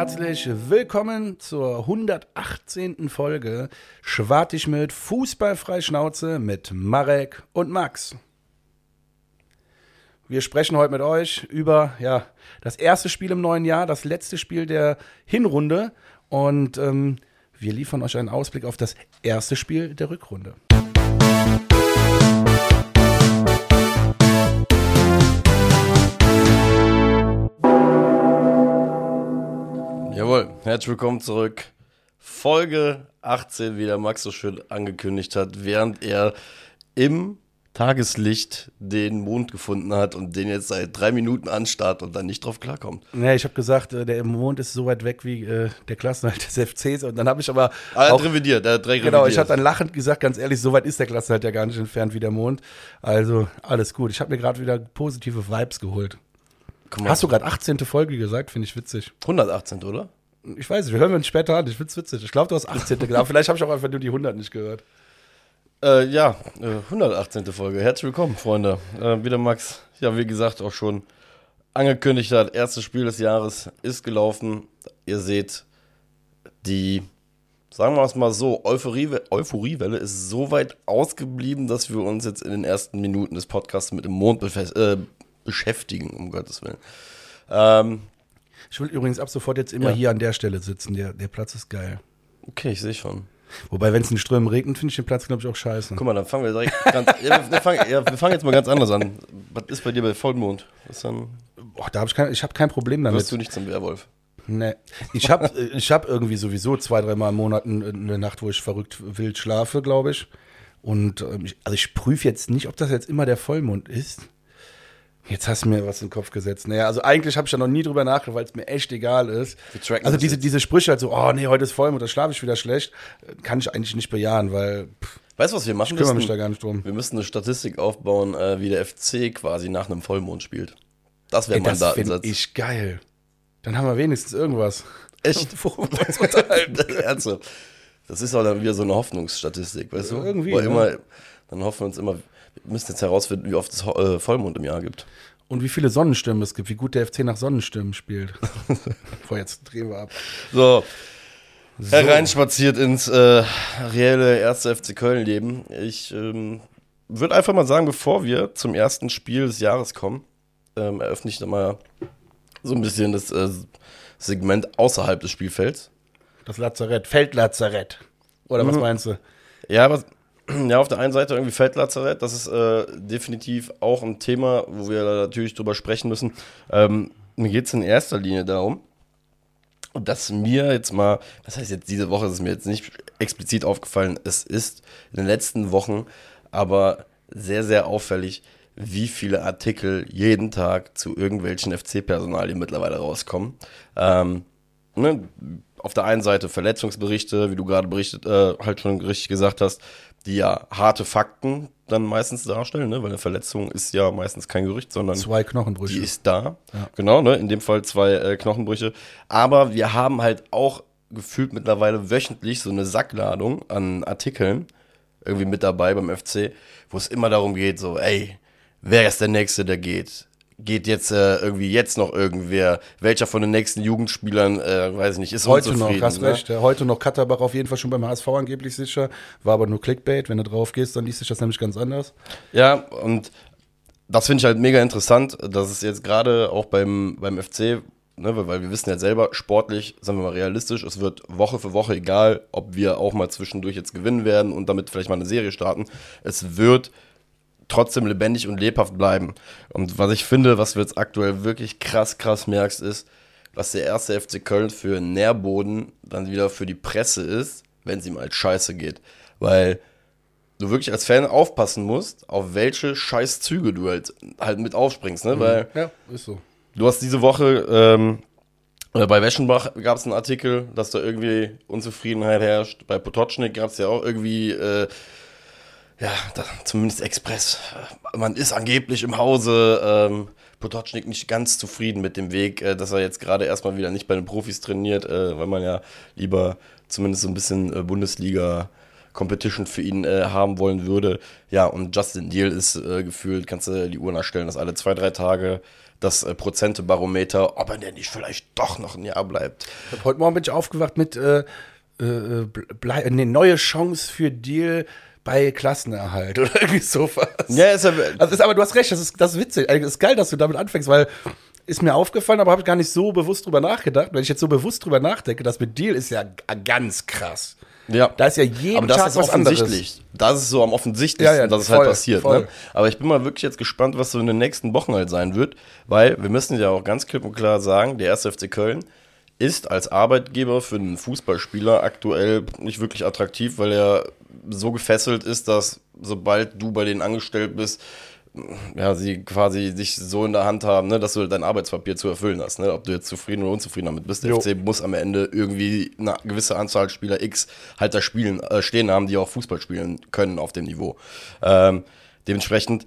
herzlich willkommen zur 118. Folge Schwartig mit Fußballfrei Schnauze mit Marek und Max. Wir sprechen heute mit euch über ja, das erste Spiel im neuen Jahr, das letzte Spiel der Hinrunde und ähm, wir liefern euch einen Ausblick auf das erste Spiel der Rückrunde. Herzlich willkommen zurück. Folge 18, wie der Max so schön angekündigt hat, während er im Tageslicht den Mond gefunden hat und den jetzt seit drei Minuten anstarrt und dann nicht drauf klarkommt. Nee, ich habe gesagt, äh, der Mond ist so weit weg wie äh, der Klassenhalt des FCs und dann habe ich aber Ah, er auch, hat revidiert, er hat direkt Genau, ich revidiert. habe dann lachend gesagt, ganz ehrlich, so weit ist der Klassenhalt ja gar nicht entfernt wie der Mond. Also alles gut. Ich habe mir gerade wieder positive Vibes geholt. Hast du gerade 18. Folge gesagt? Finde ich witzig. 118, oder? Ich weiß nicht, wir hören uns später an. Ich find's witzig. Ich glaube, du hast 18. genau. Vielleicht habe ich auch einfach nur die 100 nicht gehört. Äh, ja, äh, 118. Folge. Herzlich willkommen, Freunde. Äh, wieder Max, ja, wie gesagt, auch schon angekündigt hat, erstes Spiel des Jahres ist gelaufen. Ihr seht, die, sagen wir es mal so, Euphorie, Euphoriewelle ist so weit ausgeblieben, dass wir uns jetzt in den ersten Minuten des Podcasts mit dem Mond äh, beschäftigen, um Gottes Willen. Ähm, Ich will übrigens ab sofort jetzt immer Ja. hier an der Stelle sitzen. Der, der Platz ist geil. okay, ich sehe schon. Wobei, wenn es in Strömen regnet, finde ich den Platz, glaube ich, auch scheiße. Guck mal, dann fangen wir direkt ganz, ja, wir, fangen, ja, wir fangen jetzt mal ganz anders an. Was ist bei dir bei Vollmond? Was dann, Boah, da habe ich kein, ich hab kein Problem damit. wirst du nicht zum Werwolf? Nee. Ich habe ich hab irgendwie sowieso zwei, dreimal im Monat eine Nacht, wo ich verrückt wild schlafe, glaube ich. Und ähm, also ich prüfe jetzt nicht, ob das jetzt immer der Vollmond ist. Jetzt hast du mir was in den Kopf gesetzt. Naja, also eigentlich habe ich da noch nie drüber nachgedacht, weil es mir echt egal ist. Also diese, jetzt. diese Sprüche halt so, oh nee, heute ist Vollmond, da schlafe ich wieder schlecht, kann ich eigentlich nicht bejahen, weil pff, Weißt du, was wir machen ich kümmere mich müssen? da gar nicht drum. Wir müssen eine Statistik aufbauen, äh, wie der FC quasi nach einem Vollmond spielt. Das wäre mein das finde Datensatz. ich geil. Dann haben wir wenigstens irgendwas. Echt? Ernsthaft. Das ist auch dann wieder so eine Hoffnungsstatistik, weißt du? Irgendwie, Weil ne? immer, dann hoffen wir uns immer, wir müssen jetzt herausfinden, wie oft es äh, Vollmond im Jahr gibt. Und wie viele Sonnenstimmen es gibt, wie gut der FC nach Sonnenstimmen spielt. Boah, jetzt drehen wir ab. So. Hereinspaziert ins äh, reelle erste FC Köln-Leben. Ich ähm, würde einfach mal sagen, bevor wir zum ersten Spiel des Jahres kommen, ähm, eröffne ich nochmal so ein bisschen das äh, Segment außerhalb des Spielfelds. Das Lazarett, Feldlazarett. Oder was Mhm. meinst du? Ja, aber ja, auf der einen Seite irgendwie Feldlazarett, das ist äh, definitiv auch ein Thema, wo wir natürlich drüber sprechen müssen. Ähm, mir geht es in erster Linie darum, dass mir jetzt mal, das heißt jetzt diese Woche ist es mir jetzt nicht explizit aufgefallen, es ist in den letzten Wochen aber sehr, sehr auffällig, wie viele Artikel jeden Tag zu irgendwelchen FC-Personalien mittlerweile rauskommen. Ähm, ne, auf der einen Seite Verletzungsberichte, wie du gerade berichtet, äh, halt schon richtig gesagt hast, die ja harte Fakten dann meistens darstellen, ne? weil eine Verletzung ist ja meistens kein Gerücht, sondern Zwei die Knochenbrüche. ist da. Genau, ne? in dem Fall zwei äh, Knochenbrüche. Aber wir haben halt auch gefühlt mittlerweile wöchentlich so eine Sackladung an Artikeln irgendwie mit dabei beim FC, wo es immer darum geht, so, ey, wer ist der Nächste, der geht? Geht jetzt äh, irgendwie jetzt noch irgendwer? Welcher von den nächsten Jugendspielern, äh, weiß ich nicht, ist Heute noch, hast ne? recht. Ja, heute noch Katterbach auf jeden Fall schon beim HSV angeblich sicher. War aber nur Clickbait. Wenn du drauf gehst, dann liest sich das nämlich ganz anders. Ja, und das finde ich halt mega interessant, dass es jetzt gerade auch beim, beim FC, ne, weil- weil wir wissen ja selber, sportlich, sagen wir mal realistisch, es wird Woche für Woche, egal ob wir auch mal zwischendurch jetzt gewinnen werden und damit vielleicht mal eine Serie starten, es wird trotzdem lebendig und lebhaft bleiben. Und was ich finde, was du jetzt aktuell wirklich krass, krass merkst, ist, was der erste FC Köln für Nährboden dann wieder für die Presse ist, wenn es ihm halt scheiße geht. Weil du wirklich als Fan aufpassen musst, auf welche scheiß Züge du halt, halt mit aufspringst, ne? Weil Ja, ist so. du hast diese Woche, ähm, oder bei Weschenbach gab es einen Artikel, dass da irgendwie Unzufriedenheit herrscht. Bei Potocznik gab es ja auch irgendwie, äh, ja, da, zumindest Express. Man ist angeblich im Hause ähm, Potocznik nicht ganz zufrieden mit dem Weg, äh, dass er jetzt gerade erstmal wieder nicht bei den Profis trainiert, äh, weil man ja lieber zumindest so ein bisschen äh, Bundesliga Competition für ihn äh, haben wollen würde. Ja, und Justin Deal ist äh, gefühlt, kannst du die Uhr nachstellen, dass alle zwei, drei Tage das äh, Prozentebarometer, ob er denn nicht vielleicht doch noch ein Jahr bleibt. Heute Morgen bin ich aufgewacht mit äh, äh, eine neue Chance für Deal bei Klassenerhalt oder irgendwie sowas. Ja, ist ja, Also ist, aber du hast recht, das ist, das ist witzig. Eigentlich ist geil, dass du damit anfängst, weil ist mir aufgefallen, aber habe ich gar nicht so bewusst drüber nachgedacht. Wenn ich jetzt so bewusst drüber nachdenke, das mit Deal ist ja g- ganz krass. ja. Da ist ja jeden aber das Tag ist was anderes. offensichtlich. Das ist so am offensichtlichsten, Ja, ja, dass es voll, halt passiert. Ne? Aber ich bin mal wirklich jetzt gespannt, was so in den nächsten Wochen halt sein wird, weil wir müssen ja auch ganz klipp und klar sagen, der 1. FC Köln ist als Arbeitgeber für einen Fußballspieler aktuell nicht wirklich attraktiv, weil er so gefesselt ist, dass sobald du bei denen angestellt bist, ja, sie quasi dich so in der Hand haben, ne, dass du dein Arbeitspapier zu erfüllen hast. Ne? Ob du jetzt zufrieden oder unzufrieden damit bist. Der Jo. FC muss am Ende irgendwie eine gewisse Anzahl Spieler X halt da spielen, äh, stehen haben, die auch Fußball spielen können auf dem Niveau. Ähm, dementsprechend,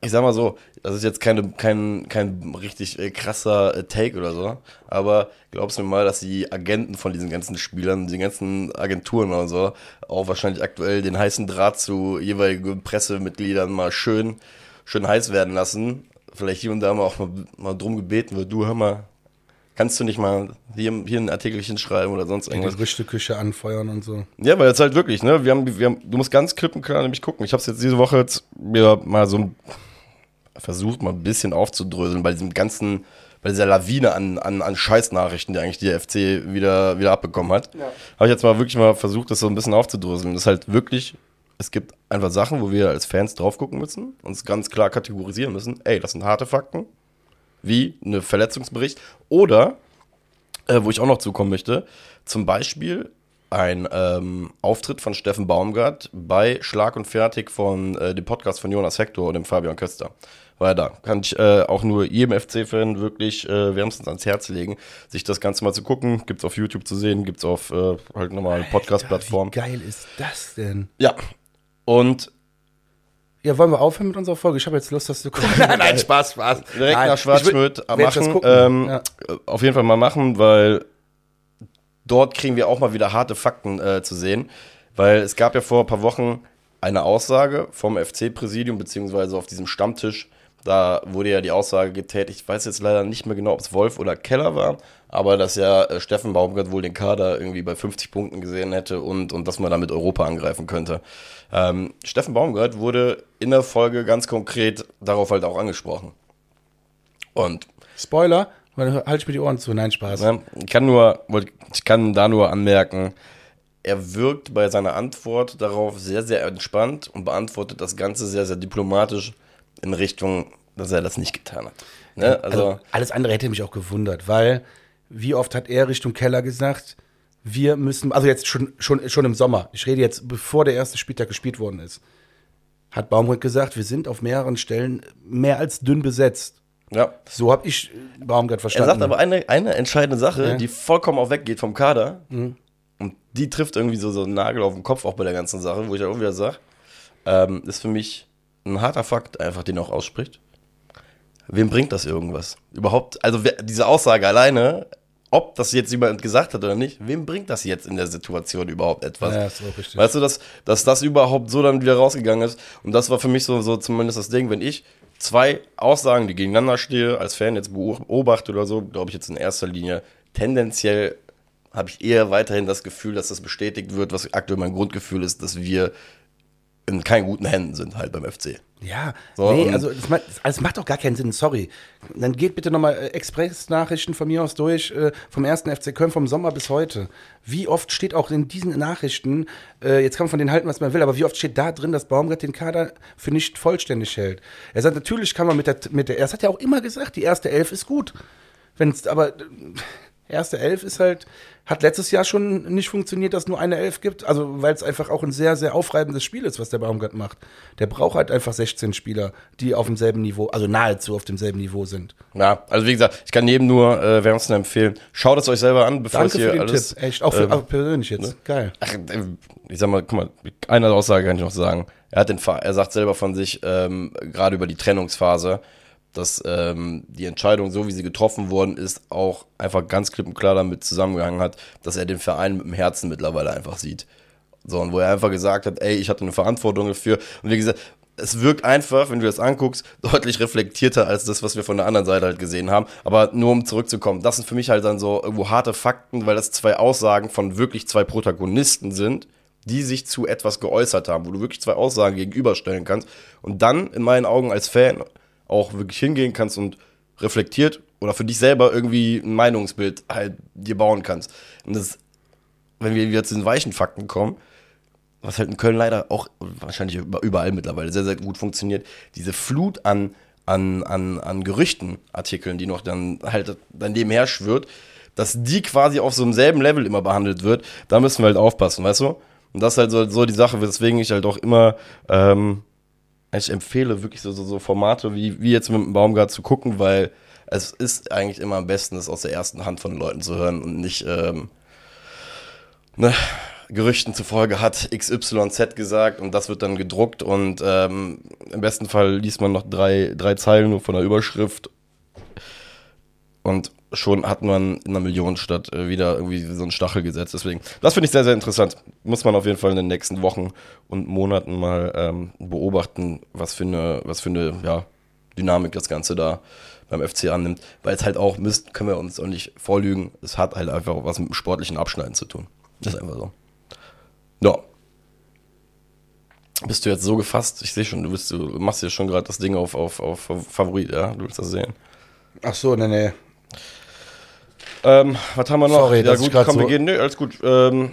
ich sag mal so, das ist jetzt keine, kein, kein richtig äh, krasser äh, Take oder so, aber glaubst du mir mal, dass die Agenten von diesen ganzen Spielern, die ganzen Agenturen oder so, auch wahrscheinlich aktuell den heißen Draht zu jeweiligen Pressemitgliedern mal schön, schön heiß werden lassen. Vielleicht hier und da mal auch mal, mal drum gebeten wird, du hör mal, kannst du nicht mal hier, hier ein Artikelchen schreiben oder sonst Die irgendwas? Gerüchteküche anfeuern und so. Ja, weil jetzt halt wirklich, ne? Wir haben, wir haben, du musst ganz klipp und klar nämlich gucken. Ich habe es jetzt diese Woche jetzt mir mal so ein- versucht, mal ein bisschen aufzudröseln bei diesem ganzen, bei dieser Lawine an, an, an Scheißnachrichten, die eigentlich die FC wieder, wieder abbekommen hat. Habe ich jetzt mal wirklich mal versucht, das so ein bisschen aufzudröseln. Das ist halt wirklich, es gibt einfach Sachen, wo wir als Fans drauf gucken müssen, uns ganz klar kategorisieren müssen. Ey, das sind harte Fakten. Wie eine Verletzungsbericht. Oder äh, wo ich auch noch zukommen möchte, zum Beispiel ein ähm, Auftritt von Steffen Baumgart bei Schlag und Fertig von äh, dem Podcast von Jonas Hector und dem Fabian Köster. War da. Kann ich äh, auch nur jedem FC-Fan wirklich äh, wärmstens ans Herz legen, sich das Ganze mal zu gucken. Gibt's auf YouTube zu sehen, gibt's auf äh, halt normalen Podcast-Plattformen. Wie geil ist das denn? Ja. Und Ja, wollen wir aufhören mit unserer Folge? Ich habe jetzt Lust, dass du guckst. nein, nein, Spaß, Spaß. direkt nein, nach Schwarzschmidt machen. Ähm, ja. Auf jeden Fall mal machen, weil dort kriegen wir auch mal wieder harte Fakten äh, zu sehen. Weil es gab ja vor ein paar Wochen eine Aussage vom FC-Präsidium, beziehungsweise auf diesem Stammtisch. Da wurde ja die Aussage getätigt, ich weiß jetzt leider nicht mehr genau, ob es Wolf oder Keller war, aber dass ja äh, Steffen Baumgart wohl den Kader irgendwie bei 50 Punkten gesehen hätte und, und dass man damit Europa angreifen könnte. Ähm, Steffen Baumgart wurde in der Folge ganz konkret darauf halt auch angesprochen. Und Spoiler, weil halte ich mir die Ohren zu. Nein, Spaß. Ich kann nur, ich kann da nur anmerken, er wirkt bei seiner Antwort darauf sehr, sehr entspannt und beantwortet das Ganze sehr, sehr diplomatisch in Richtung, dass er das nicht getan hat. Ne? Also, Also, alles andere hätte mich auch gewundert, weil wie oft hat er Richtung Keller gesagt, wir müssen, also jetzt schon, schon, schon im Sommer, ich rede jetzt, bevor der erste Spieltag gespielt worden ist, hat Baumgart gesagt, wir sind auf mehreren Stellen mehr als dünn besetzt. Ja. So habe ich Baumgart Er verstanden. sagt aber eine, eine entscheidende Sache, Ja. Mhm. die vollkommen auch weggeht vom Kader. Und die trifft irgendwie so, so einen Nagel auf den Kopf auch bei der ganzen Sache, wo ich auch wieder sage, ähm, ist für mich ein harter Fakt, einfach den auch ausspricht. Wem bringt das irgendwas? Überhaupt, also diese Aussage alleine, ob das jetzt jemand gesagt hat oder nicht, wem bringt das jetzt in der Situation überhaupt etwas? Ja, ist auch richtig. Weißt du, dass, dass das überhaupt so dann wieder rausgegangen ist? Und das war für mich so, so zumindest das Ding, wenn ich zwei Aussagen, die gegeneinander stehe, als Fan jetzt beobachte oder so, glaube ich jetzt in erster Linie. Tendenziell habe ich eher weiterhin das Gefühl, dass das bestätigt wird, was aktuell mein Grundgefühl ist, dass wir in keinen guten Händen sind halt beim FC. Ja, So, nee, und- also das macht, das macht doch gar keinen Sinn, sorry. Dann geht bitte nochmal äh, Express-Nachrichten von mir aus durch, äh, vom ersten FC Köln vom Sommer bis heute. Wie oft steht auch in diesen Nachrichten, äh, jetzt kann man von denen halten, was man will, aber wie oft steht da drin, dass Baumgart den Kader für nicht vollständig hält? Er sagt, natürlich kann man mit der, mit der, er hat ja auch immer gesagt, die erste Elf ist gut. Wenn's, aber äh, erste Elf ist halt, hat letztes Jahr schon nicht funktioniert, dass es nur eine Elf gibt. Also, weil es einfach auch ein sehr, sehr aufreibendes Spiel ist, was der Baumgart macht. Der braucht halt einfach 16 Spieler, die auf demselben Niveau, also nahezu auf demselben Niveau sind. Ja, also wie gesagt, ich kann jedem nur äh, wärmstens empfehlen, schaut es euch selber an, bevor Danke es hier für den alles. Tipp. Echt, auch für, ähm, auch persönlich jetzt. Geil. Ach, äh, ich sag mal, guck mal, eine Aussage kann ich noch sagen. Er hat den, er sagt selber von sich, ähm, gerade über die Trennungsphase, dass ähm, die Entscheidung, so wie sie getroffen worden ist, auch einfach ganz klipp und klar damit zusammengehangen hat, dass er den Verein mit dem Herzen mittlerweile einfach sieht. So, und wo er einfach gesagt hat, ey, ich hatte eine Verantwortung dafür. Und wie gesagt, es wirkt einfach, wenn du das anguckst, deutlich reflektierter als das, was wir von der anderen Seite halt gesehen haben. Aber nur um zurückzukommen, das sind für mich halt dann so irgendwo harte Fakten, weil das zwei Aussagen von wirklich zwei Protagonisten sind, die sich zu etwas geäußert haben, wo du wirklich zwei Aussagen gegenüberstellen kannst und dann in meinen Augen als Fan auch wirklich hingehen kannst und reflektiert oder für dich selber irgendwie ein Meinungsbild halt dir bauen kannst. Und das, wenn wir wieder zu den weichen Fakten kommen, was halt in Köln leider auch wahrscheinlich überall mittlerweile sehr, sehr gut funktioniert, diese Flut an, an, an, an Gerüchtenartikeln, die noch dann halt daneben her schwirrt, dass die quasi auf so einem selben Level immer behandelt wird, da müssen wir halt aufpassen, weißt du? Und das ist halt so, so die Sache, weswegen ich halt auch immer ähm, ich empfehle, wirklich so, so, so Formate wie, wie jetzt mit dem Baumgart zu gucken, weil es ist eigentlich immer am besten, das aus der ersten Hand von Leuten zu hören und nicht ähm, ne, Gerüchten zufolge hat XYZ gesagt und das wird dann gedruckt und ähm, im besten Fall liest man noch drei, drei Zeilen nur von der Überschrift und schon hat man in einer Millionenstadt äh, wieder irgendwie so einen Stachel gesetzt. Deswegen, das finde ich sehr, sehr interessant. Muss man auf jeden Fall in den nächsten Wochen und Monaten mal ähm, beobachten, was für eine, was für eine ja, Dynamik das Ganze da beim FC annimmt. Weil es halt auch, Mist, können wir uns auch nicht vorlügen, es hat halt einfach was mit dem sportlichen Abschneiden zu tun. Das ist einfach so. Ja. Bist du jetzt so gefasst? Ich sehe schon, du, bist, du machst hier schon gerade das Ding auf, auf, auf Favorit, ja? Du willst das sehen. Ach so, nee, nee. Ähm, was haben wir noch? Sorry, ja, gut, komm, wir so- gehen, nö, alles gut. Ähm,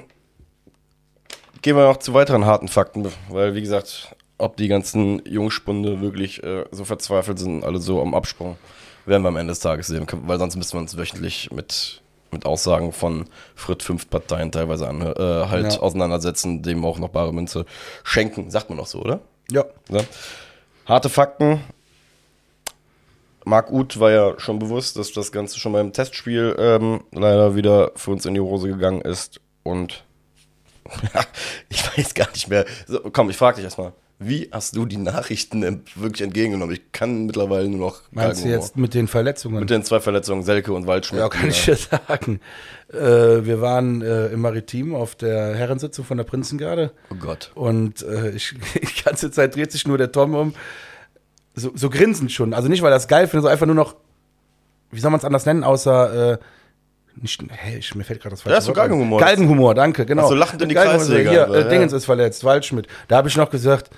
gehen wir noch zu weiteren harten Fakten, weil, wie gesagt, ob die ganzen Jungspunde wirklich äh, so verzweifelt sind, alle so am Absprung, werden wir am Ende des Tages sehen, weil sonst müssen wir uns wöchentlich mit, mit Aussagen von Frit fünf Parteien teilweise an, äh, halt Ja. auseinandersetzen, dem auch noch bare Münze schenken, sagt man noch so, oder? Ja. Ja. Harte Fakten. Marc Uth war ja schon bewusst, dass das Ganze schon beim Testspiel ähm, leider wieder für uns in die Hose gegangen ist. Und ich weiß gar nicht mehr. So, komm, ich frage dich erstmal. Wie hast du die Nachrichten wirklich entgegengenommen? Ich kann mittlerweile nur noch Meinst du jetzt mit den Verletzungen? mit den zwei Verletzungen, Selke und Waldschmidt? ja, kann ich dir sagen. Äh, wir waren äh, im Maritim auf der Herrensitzung von der Prinzengarde Oh Gott. und äh, ich, die ganze Zeit dreht sich nur der Tom um. So, so grinsend schon. Also nicht, weil es geil findet, sondern einfach nur noch, wie soll man es anders nennen, außer, äh, nicht, hey, ich, mir fällt gerade das falsche Ja, so. Galgenhumor. Galgenhumor, danke, genau. Ach so, lachend in die Kreissäge Hier, äh, ja. Dingens ist verletzt, Waldschmidt. Da habe ich noch gesagt,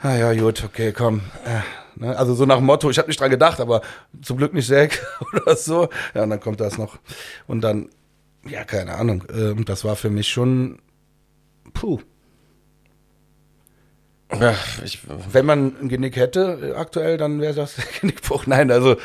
ah ja, gut, okay, komm. Äh, ne? Also so nach dem Motto, ich habe nicht dran gedacht, aber zum Glück nicht Säck oder so. Ja, und dann kommt das noch. Und dann, ja, keine Ahnung. Ähm, das war für mich schon, puh. Ja, ich, Wenn man ein Genick hätte äh, aktuell, dann wäre das Genickbruch. Nein, also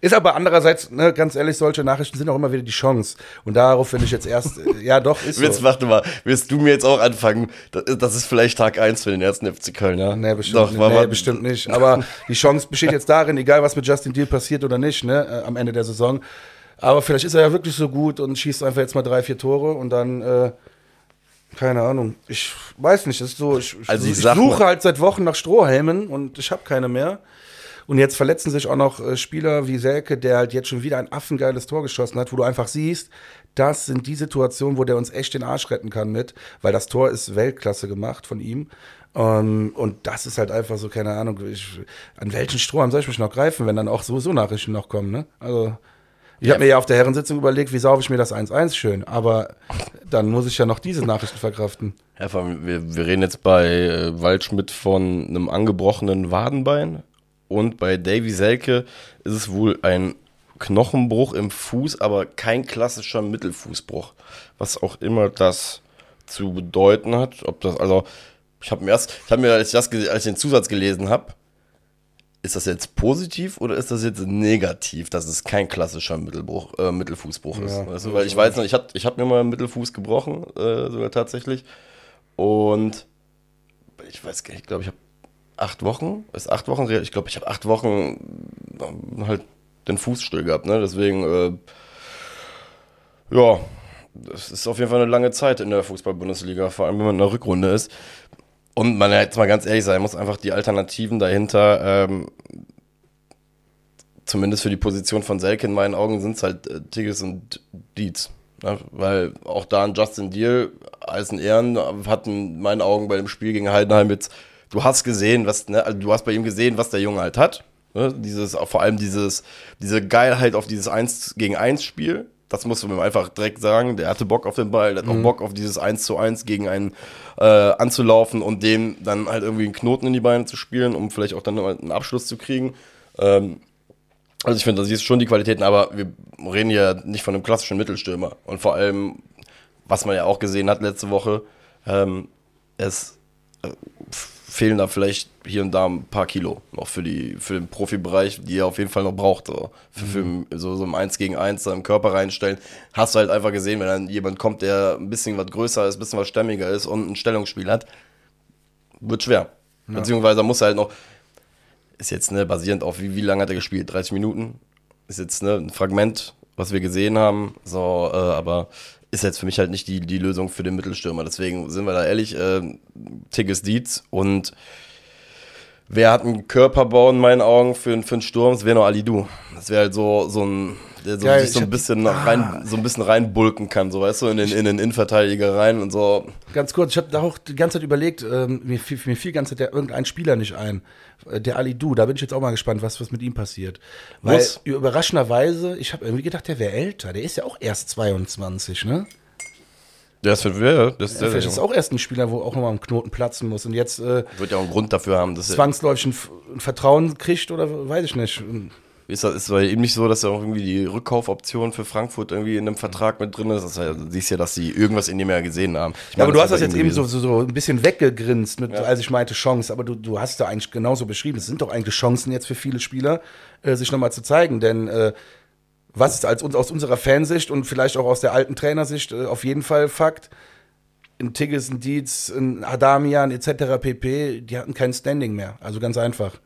ist aber andererseits, ne, ganz ehrlich, solche Nachrichten sind auch immer wieder die Chance. Und darauf finde ich jetzt erst, äh, ja doch, ist Jetzt so. warte mal, wirst du mir jetzt auch anfangen? Das, ist vielleicht Tag 1 für den ersten FC Köln, ja? Nee, bestimmt, Doch, war- nee, bestimmt nicht. Aber die Chance besteht jetzt darin, egal was mit Justin Deal passiert oder nicht, ne, äh, am Ende der Saison. Aber vielleicht ist er ja wirklich so gut und schießt einfach jetzt mal drei, vier Tore und dann, äh, keine Ahnung. Ich weiß nicht, ist so, ich, Also ich ich suche mal- halt seit Wochen nach Strohhelmen und ich habe keine mehr. Und jetzt verletzen sich auch noch äh, Spieler wie Selke, der halt jetzt schon wieder ein affengeiles Tor geschossen hat, wo du einfach siehst, das sind die Situationen, wo der uns echt den Arsch retten kann mit, weil das Tor ist Weltklasse gemacht von ihm. Ähm, und das ist halt einfach so, keine Ahnung, ich, an welchen Strohhalm soll ich mich noch greifen, wenn dann auch sowieso Nachrichten noch kommen, ne? Also, ich habe mir ja auf der Herrensitzung überlegt, wie saufe ich mir das 1-1 schön, aber dann muss ich ja noch diese Nachrichten verkraften. Ja, vor allem, wir, wir reden jetzt bei äh, Waldschmidt von einem angebrochenen Wadenbein und bei Davy Selke ist es wohl ein Knochenbruch im Fuß, aber kein klassischer Mittelfußbruch. Was auch immer das zu bedeuten hat. Ob das, also, ich habe mir erst, ich habe mir, als ich, das, als ich den Zusatz gelesen habe, ist das jetzt positiv oder ist das jetzt negativ, dass es kein klassischer Mittelbruch, äh, Mittelfußbruch ist? Ja, weißt du, weil ich weiß noch, ich habe ich hab mir mal einen Mittelfuß gebrochen, äh, sogar tatsächlich. Und ich weiß gar nicht, ich glaube, ich habe acht Wochen, ist acht Wochen, ich glaube, ich habe acht Wochen ähm, halt den Fuß still gehabt, ne? Deswegen, äh, ja, das ist auf jeden Fall eine lange Zeit in der Fußball-Bundesliga, vor allem wenn man in der Rückrunde ist. Und man jetzt mal ganz ehrlich sein muss, einfach die Alternativen dahinter, ähm, zumindest für die Position von Selke in meinen Augen, sind es halt äh, Tigges und Dietz. Ne? Weil auch da ein Justin Deal alles in Ehren, hat in meinen Augen bei dem Spiel gegen Heidenheim jetzt, du hast gesehen, was, ne, also du hast bei ihm gesehen, was der Junge halt hat. Ne? Dieses, vor allem dieses, diese Geilheit auf dieses 1 gegen 1 Spiel. Das muss man ihm einfach direkt sagen. Der hatte Bock auf den Ball, der hat auch Bock auf dieses 1 zu 1 gegen einen äh, anzulaufen und dem dann halt irgendwie einen Knoten in die Beine zu spielen, um vielleicht auch dann einen Abschluss zu kriegen. Ähm, also ich finde, das ist schon die Qualitäten, aber wir reden ja nicht von einem klassischen Mittelstürmer. Und vor allem, was man ja auch gesehen hat letzte Woche, ähm, es äh, fehlen da vielleicht hier und da ein paar Kilo noch für, die, für den Profibereich, die er auf jeden Fall noch braucht. So, für, für so, so ein 1 gegen 1 im Körper reinstellen. Hast du halt einfach gesehen, wenn dann jemand kommt, der ein bisschen was größer ist, ein bisschen was stämmiger ist und ein Stellungsspiel hat, wird schwer. Ja. Beziehungsweise muss er halt noch, ist jetzt ne, basierend auf wie, wie lange hat er gespielt? 30 Minuten? Ist jetzt ne, ein Fragment, was wir gesehen haben. So, äh, aber ist jetzt für mich halt nicht die, die Lösung für den Mittelstürmer. Deswegen sind wir da ehrlich, äh, Tigges Dietz und wer hat einen Körperbau in meinen Augen für, für einen Sturm? Das wäre noch Ali Du. Das wäre halt so, so ein, der so, ja, sich so ein bisschen hab, rein, ah. so ein bisschen reinbulken kann, so weißt du, in den, in den Innenverteidiger rein und so. Ganz kurz, ich habe da auch die ganze Zeit überlegt, ähm, mir, fiel, mir fiel die ganze Zeit der, irgendein Spieler nicht ein. Äh, der Ali Du, da bin ich jetzt auch mal gespannt, was, was mit ihm passiert. Weil was? überraschenderweise, ich habe irgendwie gedacht, der wäre älter. Der ist ja auch erst 22, ne? Ist für wer? Das ist, ja, vielleicht ist auch erst ein Spieler, wo auch nochmal ein Knoten platzen muss. Und jetzt äh, wird ja auch einen Grund dafür haben, dass zwangsläufig ein, ein Vertrauen kriegt oder weiß ich nicht. Ist das ist eben nicht so, dass er auch irgendwie die Rückkaufoption für Frankfurt irgendwie in einem Vertrag mit drin ist? Das heißt, du siehst ja, dass sie irgendwas in dem ja gesehen haben. Ich ja, aber du hast das jetzt eben so, so, so, ein bisschen weggegrinst, mit, ja. als ich meinte Chance. Aber du, du hast da eigentlich genauso beschrieben. Es sind doch eigentlich Chancen jetzt für viele Spieler, äh, sich nochmal zu zeigen. Denn äh, was ist als, aus unserer Fansicht und vielleicht auch aus der alten Trainersicht äh, auf jeden Fall Fakt, in Tigges, in Dietz, in Adamian etc. pp., die hatten kein Standing mehr. Also ganz einfach.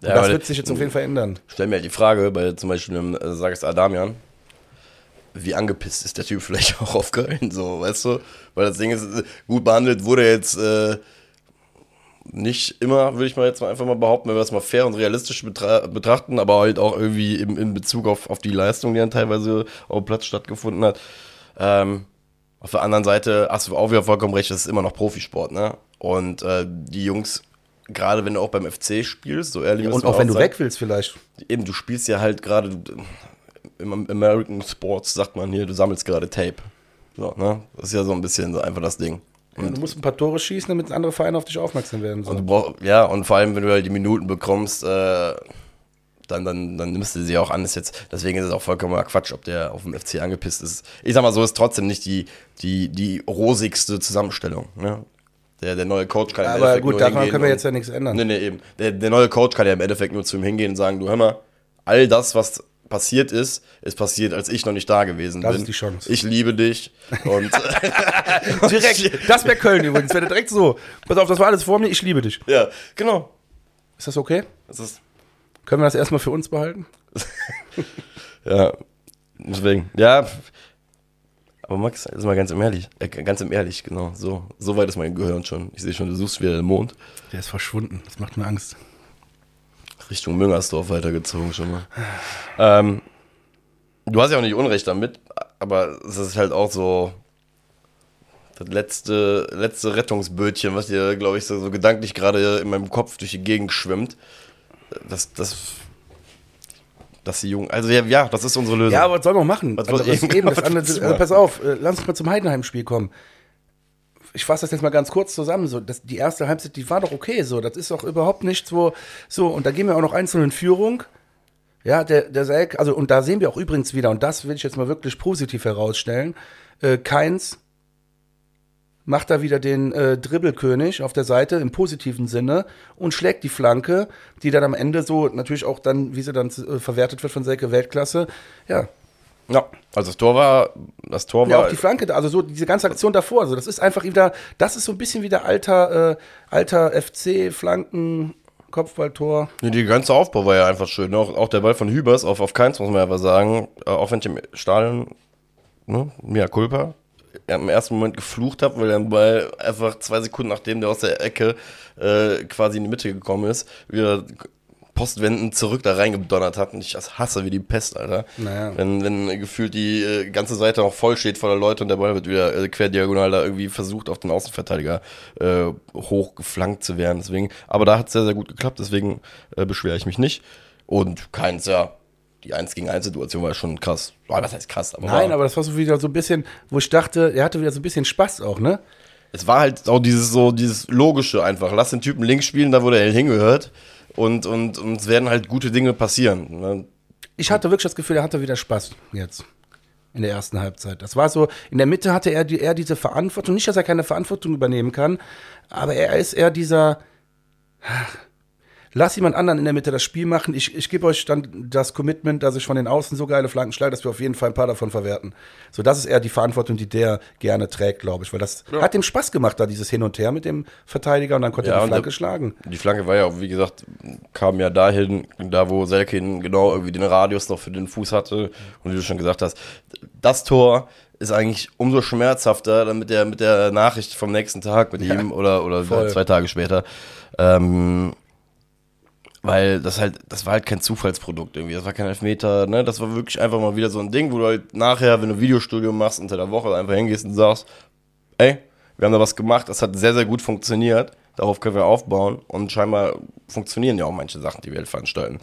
Ja, das wird sich jetzt auf jeden Fall ändern. Stell mir halt die Frage, bei zum Beispiel einem, äh, sagst Adamian, wie angepisst ist der Typ vielleicht auch auf Köln, so, weißt du? Weil das Ding ist, äh, gut behandelt wurde jetzt äh, nicht immer, würde ich mal jetzt mal einfach mal behaupten, wenn wir das mal fair und realistisch betra betrachten, aber halt auch irgendwie im, in Bezug auf, auf die Leistung, die dann teilweise auf dem Platz stattgefunden hat. Ähm, auf der anderen Seite hast du auch wieder vollkommen recht, das ist immer noch Profisport, ne? Und äh, die Jungs gerade wenn du auch beim FC spielst, so ehrlich ja, Und auch wenn du sein, weg willst vielleicht. Eben, du spielst ja halt gerade im American Sports, sagt man hier, du sammelst gerade Tape. So, ne? Das ist ja so ein bisschen so einfach das Ding. Und du musst ein paar Tore schießen, damit andere Vereine auf dich aufmerksam werden. So. Und brauch, ja, und vor allem, wenn du halt die Minuten bekommst, äh, dann, dann, dann nimmst du sie auch an. Ist jetzt, deswegen ist es auch vollkommener Quatsch, ob der auf dem FC angepisst ist. Ich sag mal so, ist trotzdem nicht die, die, die rosigste Zusammenstellung. Ne? Der, der neue Coach kann ja, im Aber gut, daran können wir jetzt ja nichts ändern. Nee, nee, eben. Der, der neue Coach kann ja im Endeffekt nur zu ihm hingehen und sagen, du hör mal, all das, was passiert ist, ist passiert, als ich noch nicht da gewesen das bin. Das ist die Chance. Ich liebe dich. Und direkt, das wäre Köln übrigens. Wäre direkt so. Pass auf, das war alles vor mir, ich liebe dich. Ja, genau. Ist das okay? Das ist Können wir das erstmal für uns behalten? ja, deswegen. Ja, aber Max, ist mal ganz im Ehrlich, äh, ganz im Ehrlich, genau, so, so weit ist mein Gehirn schon. Ich sehe schon, du suchst wieder den Mond. Der ist verschwunden, das macht mir Angst. Richtung Müngersdorf weitergezogen schon mal. ähm, du hast ja auch nicht Unrecht damit, aber es ist halt auch so das letzte, letzte Rettungsbötchen, was dir, glaube ich, so, so gedanklich gerade in meinem Kopf durch die Gegend schwimmt. Das, das dass die Jungen, also ja, ja, das ist unsere Lösung. Ja, aber was sollen wir machen? Was also, eben, eben, das andere, also, pass auf, äh, lass uns mal zum Heidenheim-Spiel kommen. Ich fasse das jetzt mal ganz kurz zusammen. So, das, die erste Halbzeit, die war doch okay. So, das ist doch überhaupt nichts, wo so und da gehen wir auch noch einzeln in Führung. Ja, der, der Selk, also und da sehen wir auch übrigens wieder und das will ich jetzt mal wirklich positiv herausstellen. Äh, Keins macht da wieder den äh, Dribbelkönig auf der Seite im positiven Sinne und schlägt die Flanke, die dann am Ende so natürlich auch dann, wie sie dann äh, verwertet wird von Selke Weltklasse, ja. Ja, also das Tor war, das Tor war. Ja, auch die Flanke, also so diese ganze Aktion davor, also das ist einfach wieder, das ist so ein bisschen wieder alter, äh, alter FC, Flanken, Kopfballtor. Nee, die ganze Aufbau war ja einfach schön. Auch, auch der Ball von Hübers auf, auf keins, muss man einfach sagen. Äh, auch wenn ich im Stadion, ne, Mia Culpa, im ersten Moment geflucht habe, weil der Ball einfach zwei Sekunden nachdem der aus der Ecke äh, quasi in die Mitte gekommen ist, wieder Postwänden zurück da reingedonnert hat. Und ich das hasse wie die Pest, Alter. Naja. Wenn, wenn gefühlt die äh, ganze Seite noch voll steht voller Leute und der Ball wird wieder äh, querdiagonal da irgendwie versucht, auf den Außenverteidiger äh, hochgeflankt zu werden. Deswegen, aber da hat es sehr, sehr gut geklappt, deswegen äh, beschwere ich mich nicht. Und keins, ja, die 1 gegen 1 Situation war schon krass. Oh, was heißt krass? Aber Nein, war, aber das war so wieder so ein bisschen, wo ich dachte, er hatte wieder so ein bisschen Spaß auch, ne? es war halt auch dieses so, dieses Logische einfach. Lass den Typen links spielen, da wo der hingehört. Und, und, und es werden halt gute Dinge passieren. Ne? Ich hatte wirklich das Gefühl, er hatte wieder Spaß jetzt. In der ersten Halbzeit. Das war so, in der Mitte hatte er, die, er diese Verantwortung. Nicht, dass er keine Verantwortung übernehmen kann, aber er ist eher dieser. Lass jemand anderen in der Mitte das Spiel machen. Ich, ich gebe euch dann das Commitment, dass ich von den Außen so geile Flanken schlage, dass wir auf jeden Fall ein paar davon verwerten. So, das ist eher die Verantwortung, die der gerne trägt, glaube ich. Weil das hat dem Spaß gemacht, da dieses Hin und Her mit dem Verteidiger und dann konnte Ja, er die Flanke der- schlagen. Die Flanke war ja auch, wie gesagt, kam ja dahin, da wo Selkin genau irgendwie den Radius noch für den Fuß hatte. Und wie du schon gesagt hast, das Tor ist eigentlich umso schmerzhafter dann mit der, mit der Nachricht vom nächsten Tag mit ihm oder, oder voll. zwei Tage später. Ähm, weil das halt, das war halt kein Zufallsprodukt irgendwie. Das war kein Elfmeter, ne? Das war wirklich einfach mal wieder so ein Ding, wo du halt nachher, wenn du ein Videostudio machst, unter der Woche einfach hingehst und sagst, ey, wir haben da was gemacht, das hat sehr, sehr gut funktioniert, darauf können wir aufbauen und scheinbar funktionieren ja auch manche Sachen, die wir halt veranstalten.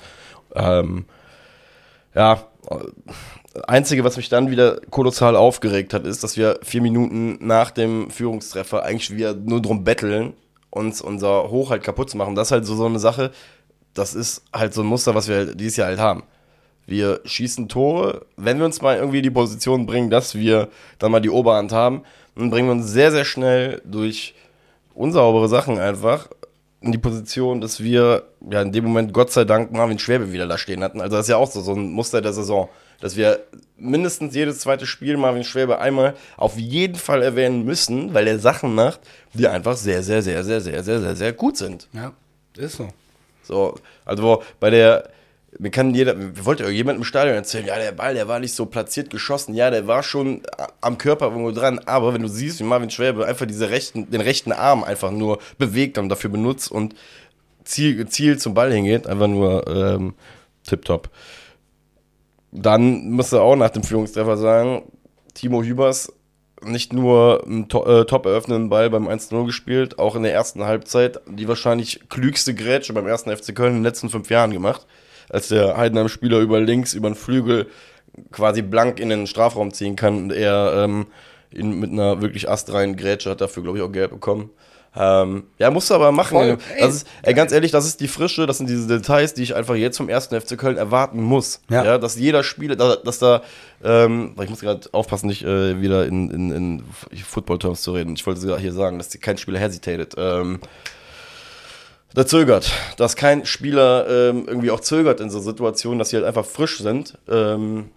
Ähm, ja, Einzige, was mich dann wieder kolossal aufgeregt hat, ist, dass wir vier Minuten nach dem Führungstreffer eigentlich wieder nur drum betteln, uns unser Hoch halt kaputt zu machen. Das ist halt so, so eine Sache, das ist halt so ein Muster, was wir dieses Jahr halt haben. Wir schießen Tore, wenn wir uns mal irgendwie in die Position bringen, dass wir dann mal die Oberhand haben, dann bringen wir uns sehr, sehr schnell durch unsaubere Sachen einfach in die Position, dass wir ja in dem Moment Gott sei Dank Marvin Schwäbe wieder da stehen hatten. Also das ist ja auch so, so ein Muster der Saison, dass wir mindestens jedes zweite Spiel Marvin Schwäbe einmal auf jeden Fall erwähnen müssen, weil er Sachen macht, die einfach sehr, sehr, sehr, sehr, sehr, sehr, sehr, sehr gut sind. Ja, ist so. So, also bei der, mir kann jeder, wollte irgendjemand im Stadion erzählen, ja, der Ball, der war nicht so platziert geschossen, ja, der war schon am Körper irgendwo dran, aber wenn du siehst, wie Marvin Schwäbe einfach diese rechten, den rechten Arm einfach nur bewegt und dafür benutzt und Ziel, Ziel zum Ball hingeht, einfach nur ähm, tipptopp. Dann musst du auch nach dem Führungstreffer sagen, Timo Hübers nicht nur einen äh, top eröffnenden Ball beim 1-0 gespielt, auch in der ersten Halbzeit die wahrscheinlich klügste Grätsche beim ersten FC Köln in den letzten fünf Jahren gemacht, als der Heidenheim-Spieler über links, über den Flügel quasi blank in den Strafraum ziehen kann und er ähm, ihn mit einer wirklich astreinen Grätsche hat dafür, glaube ich, auch Geld bekommen. Ähm, ja, musst du aber machen. Voll. Das ist, ey, ganz ehrlich, das ist die Frische, das sind diese Details, die ich einfach jetzt vom ersten FC Köln erwarten muss. Ja. Ja, dass jeder Spieler, da- dass da, ähm, ich muss gerade aufpassen, nicht äh, wieder in, in, in Football-Terms zu reden. Ich wollte sogar hier sagen, dass kein Spieler hesitated. Ähm, der zögert, dass kein Spieler ähm, irgendwie auch zögert in so Situationen, dass sie halt einfach frisch sind ähm,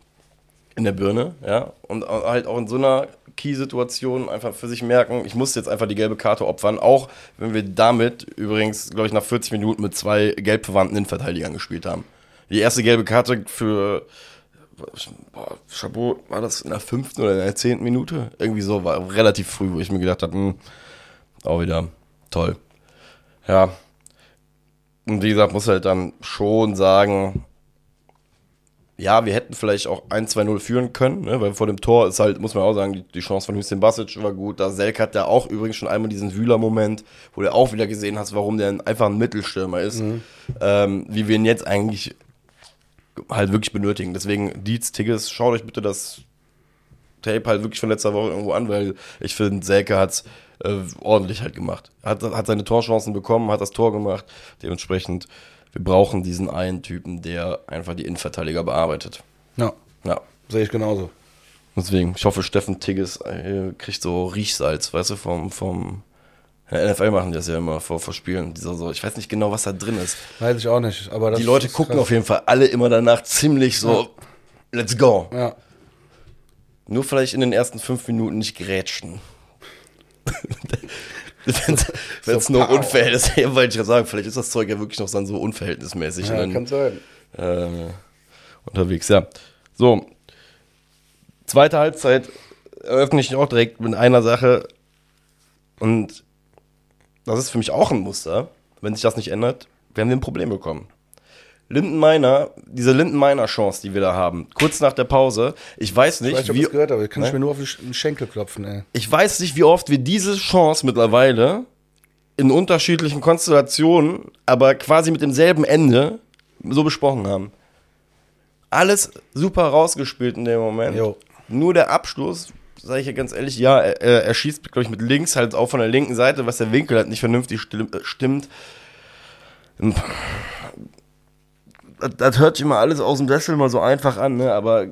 in der Birne, ja, und au- halt auch in so einer Key-Situation einfach für sich merken, ich muss jetzt einfach die gelbe Karte opfern, auch wenn wir damit übrigens, glaube ich, nach 40 Minuten mit zwei gelbverwandten Innenverteidigern gespielt haben. Die erste gelbe Karte für boah, Chabot, war das in der fünften oder in der zehnten Minute? Irgendwie so, war relativ früh, wo ich mir gedacht habe, hm, auch wieder toll. Ja, und wie gesagt, muss halt dann schon sagen, ja, wir hätten vielleicht auch 1-2-0 führen können, ne? weil vor dem Tor ist halt, muss man auch sagen, die, die Chance von Hüseyin Basic war gut. Da Selk hat ja auch übrigens schon einmal diesen Wühler-Moment, wo du auch wieder gesehen hast, warum der ein- einfach ein Mittelstürmer ist, ähm, wie wir ihn jetzt eigentlich halt wirklich benötigen. Deswegen, Dietz, Tigges, schaut euch bitte das Tape halt wirklich von letzter Woche irgendwo an, weil ich finde, Selke hat's äh, ordentlich halt gemacht. Hat, hat seine Torchancen bekommen, hat das Tor gemacht. Dementsprechend, wir brauchen diesen einen Typen, der einfach die Innenverteidiger bearbeitet. Ja, Ja. sehe ich genauso. Deswegen, ich hoffe, Steffen Tigges äh, kriegt so Riechsalz, weißt du, vom, vom in der NFL machen die das ja immer vor, vor Spielen. Dieser so, ich weiß nicht genau, was da drin ist. Weiß ich auch nicht. Aber das Die Leute gucken krass. auf jeden Fall alle immer danach ziemlich so, let's go. Ja, Nur vielleicht in den ersten fünf Minuten nicht grätschen. Wenn es So nur unverhältnismäßig ist, wollte ich ja sagen, vielleicht ist das Zeug ja wirklich noch dann so unverhältnismäßig ja und kann dann, sein. äh, unterwegs, ja. So, zweite Halbzeit eröffne ich auch direkt mit einer Sache und das ist für mich auch ein Muster, wenn sich das nicht ändert, werden wir ein Problem bekommen. Lindenmeiner, diese Lindenmeiner-Chance, die wir da haben, kurz nach der Pause, ich weiß nicht, Ich weiß nicht, ob wie, gehört, aber ich kann Ne? ich mir nur auf den Sch- den Schenkel klopfen, ey. ich weiß nicht, wie oft wir diese Chance mittlerweile in unterschiedlichen Konstellationen, aber quasi mit demselben Ende so besprochen haben. Alles super rausgespielt in dem Moment. Jo. Nur der Abschluss, sage ich ja ganz ehrlich, ja, er, er schießt, glaube ich, mit links halt auch von der linken Seite, was der Winkel halt nicht vernünftig stimm, äh, stimmt. Das, das hört sich immer alles aus dem Sessel mal so einfach an, ne? aber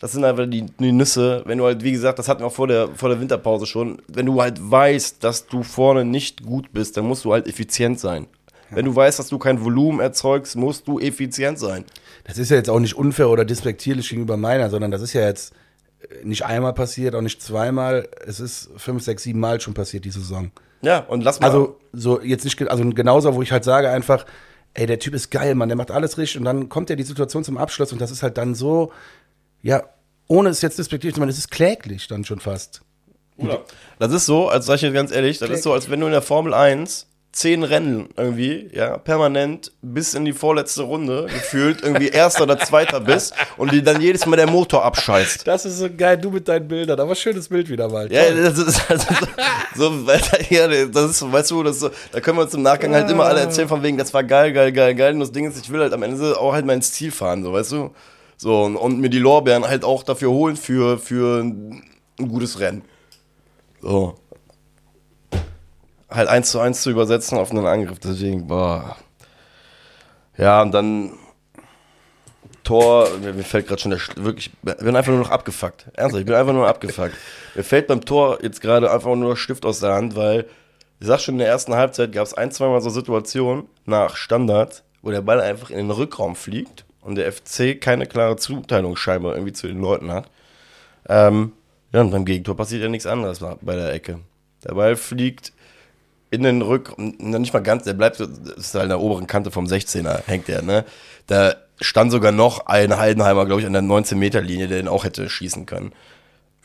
das sind einfach die, die Nüsse. Wenn du halt, wie gesagt, das hatten wir auch vor der, vor der Winterpause schon, wenn du halt weißt, dass du vorne nicht gut bist, dann musst du halt effizient sein. Wenn du weißt, dass du kein Volumen erzeugst, musst du effizient sein. Das ist ja jetzt auch nicht unfair oder despektierlich gegenüber meiner, sondern das ist ja jetzt äh, nicht einmal passiert, auch nicht zweimal. Es ist fünf, sechs, sieben Mal schon passiert, die Saison. Ja, und lass mal. Also, so jetzt nicht, also genauso, wo ich halt sage einfach, ey, der Typ ist geil, Mann, der macht alles richtig und dann kommt ja die Situation zum Abschluss und das ist halt dann so, ja, ohne es jetzt despektierlich zu machen, es ist kläglich dann schon fast. Das ist so, als sag ich jetzt ganz ehrlich, das ist so, als wenn du in der Formel 1 zehn Rennen irgendwie, ja, permanent bis in die vorletzte Runde gefühlt irgendwie erster oder zweiter bist und dir dann jedes Mal der Motor abscheißt. Das ist so geil, du mit deinen Bildern, aber schönes Bild wieder mal. Ja, das ist also so, so ja, das ist, weißt du, das ist so, da können wir uns im Nachgang halt immer alle erzählen von wegen, das war geil, geil, geil, geil. Und das Ding ist, ich will halt am Ende auch halt mal ins Ziel fahren, so, weißt du? So, und, und mir die Lorbeeren halt auch dafür holen für, für ein gutes Rennen. So. Halt eins zu eins zu übersetzen auf einen Angriff, deswegen, boah. Ja, und dann Tor, mir, fällt gerade schon der, Sch- wirklich, ich bin einfach nur noch abgefuckt. Ernsthaft, ich bin einfach nur abgefuckt. Mir fällt beim Tor jetzt gerade einfach nur der Stift aus der Hand, weil, ich sag schon, in der ersten Halbzeit gab es ein, zweimal so Situationen nach Standard, wo der Ball einfach in den Rückraum fliegt und der FC keine klare Zuteilung scheinbar irgendwie zu den Leuten hat. Ähm, ja, und beim Gegentor passiert ja nichts anderes bei der Ecke. Der Ball fliegt in den Rück, nicht mal ganz, der bleibt, ist halt an der oberen Kante vom 16er, hängt der, ne? Da stand sogar noch ein Heidenheimer, glaube ich, an der 19-Meter-Linie, der den auch hätte schießen können.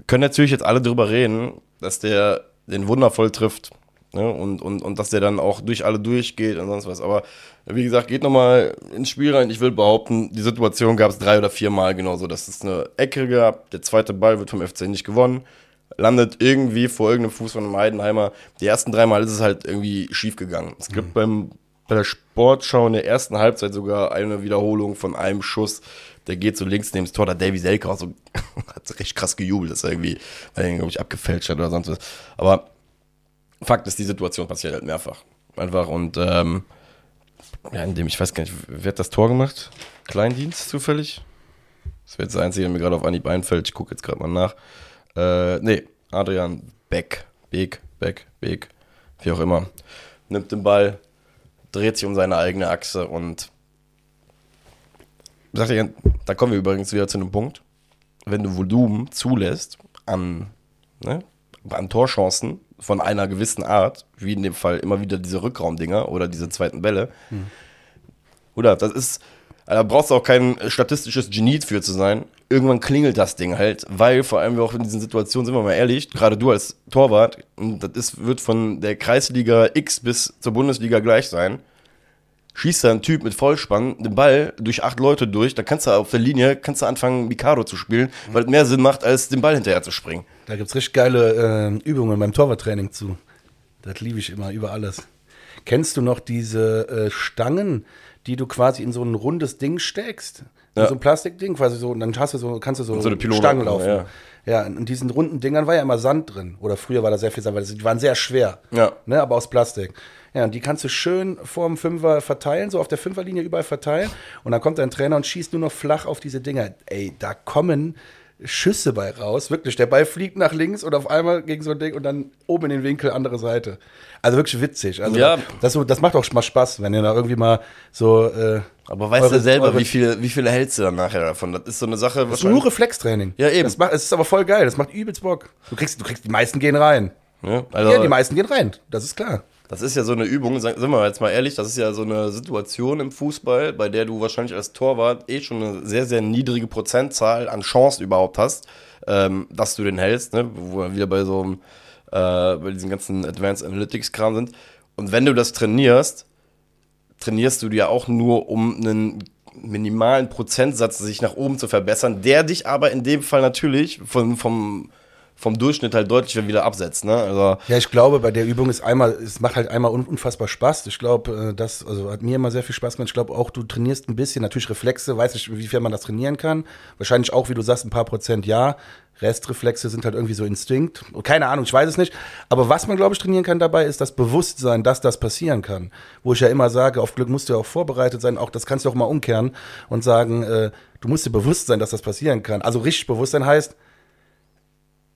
Können natürlich jetzt alle drüber reden, dass der den wundervoll trifft, ne? Und, und, und dass der dann auch durch alle durchgeht und sonst was. Aber wie gesagt, geht nochmal ins Spiel rein. Ich will behaupten, die Situation gab es drei oder vier Mal genauso, dass es eine Ecke gab, der zweite Ball wird vom FC nicht gewonnen landet irgendwie vor irgendeinem Fuß von einem Heidenheimer. Die ersten drei Mal ist es halt irgendwie schief gegangen. Es gibt beim, bei der Sportschau in der ersten Halbzeit sogar eine Wiederholung von einem Schuss. Der geht so links neben das Tor, da Davy Selke auch so, hat richtig krass gejubelt, ist irgendwie, weil er ihn, glaube ich, abgefälscht hat oder sonst was. Aber Fakt ist, die Situation passiert halt mehrfach. Einfach und, ähm, ja, in dem, ich weiß gar nicht, wer hat das Tor gemacht? Kleindienst zufällig? Das wäre jetzt das Einzige, der mir gerade auf Anhieb einfällt. Ich gucke jetzt gerade mal nach. Äh, nee, Adrian Beck, Beck, Beck, Beck, wie auch immer. Nimmt den Ball, dreht sich um seine eigene Achse und sagt ihr, da kommen wir übrigens wieder zu einem Punkt. Wenn du Volumen zulässt an, ne, an Torchancen von einer gewissen Art, wie in dem Fall immer wieder diese Rückraumdinger oder diese zweiten Bälle, oder das ist, da brauchst du auch kein statistisches Genie für zu sein. Irgendwann klingelt das Ding halt, weil vor allem wir auch in diesen Situationen, sind wir mal ehrlich, gerade du als Torwart, und das ist, wird von der Kreisliga X bis zur Bundesliga gleich sein. Schießt da ein Typ mit Vollspann den Ball durch acht Leute durch, da kannst du auf der Linie, kannst du anfangen, Mikado zu spielen, weil es mehr Sinn macht, als den Ball hinterher zu springen. Da gibt's richtig geile äh, Übungen beim Torwarttraining zu. Das liebe ich immer, über alles. Kennst du noch diese äh, Stangen, die du quasi in so ein rundes Ding steckst? Ja. So ein Plastikding, quasi so, und dann hast du so, kannst du so, so eine Pylone, Stangen laufen. ja. Ja. in diesen runden Dingern war ja immer Sand drin. Oder früher war da sehr viel Sand, weil die waren sehr schwer. Ja. Ne, aber aus Plastik. Ja, und die kannst du schön vorm Fünfer verteilen, so auf der Fünferlinie überall verteilen. Und dann kommt dein Trainer und schießt nur noch flach auf diese Dinger. Ey, da kommen Schüsse bei raus. Wirklich, der Ball fliegt nach links und auf einmal gegen so ein Ding und dann oben in den Winkel, andere Seite. Also wirklich witzig. Also Ja. das, das macht auch mal Spaß, wenn ihr da irgendwie mal so. Äh, Aber weißt du eure- selber, eure- wie viele, wie viele hältst du dann nachher davon? Das ist so eine Sache, Das ist nur Reflextraining. Ja, eben. Das macht, es ist aber voll geil. Das macht übelst Bock. Du kriegst, du kriegst, die meisten gehen rein. Ja, also, Ja, die meisten gehen rein. Das ist klar. Das ist ja so eine Übung, sind wir jetzt mal ehrlich, das ist ja so eine Situation im Fußball, bei der du wahrscheinlich als Torwart eh schon eine sehr, sehr niedrige Prozentzahl an Chancen überhaupt hast, ähm, dass du den hältst, ne? wo wir wieder bei so einem, äh, bei diesen ganzen Advanced Analytics-Kram sind. Und wenn du das trainierst, trainierst du dir auch nur, um einen minimalen Prozentsatz sich nach oben zu verbessern, der dich aber in dem Fall natürlich von, vom, vom Durchschnitt halt deutlich wieder absetzt. Ne? Also, Ja, ich glaube, bei der Übung ist einmal, es macht halt einmal un- unfassbar Spaß. Ich glaube, äh, das also hat mir immer sehr viel Spaß gemacht. Ich glaube auch, du trainierst ein bisschen, natürlich Reflexe, weiß ich, inwiefern man das trainieren kann. Wahrscheinlich auch, wie du sagst, ein paar Prozent ja. Restreflexe sind halt irgendwie so Instinkt. Keine Ahnung, ich weiß es nicht. Aber was man, glaube ich, trainieren kann dabei, ist das Bewusstsein, dass das passieren kann. Wo ich ja immer sage, auf Glück musst du ja auch vorbereitet sein. Auch das kannst du auch mal umkehren und sagen, äh, du musst dir bewusst sein, dass das passieren kann. Also richtig Bewusstsein heißt,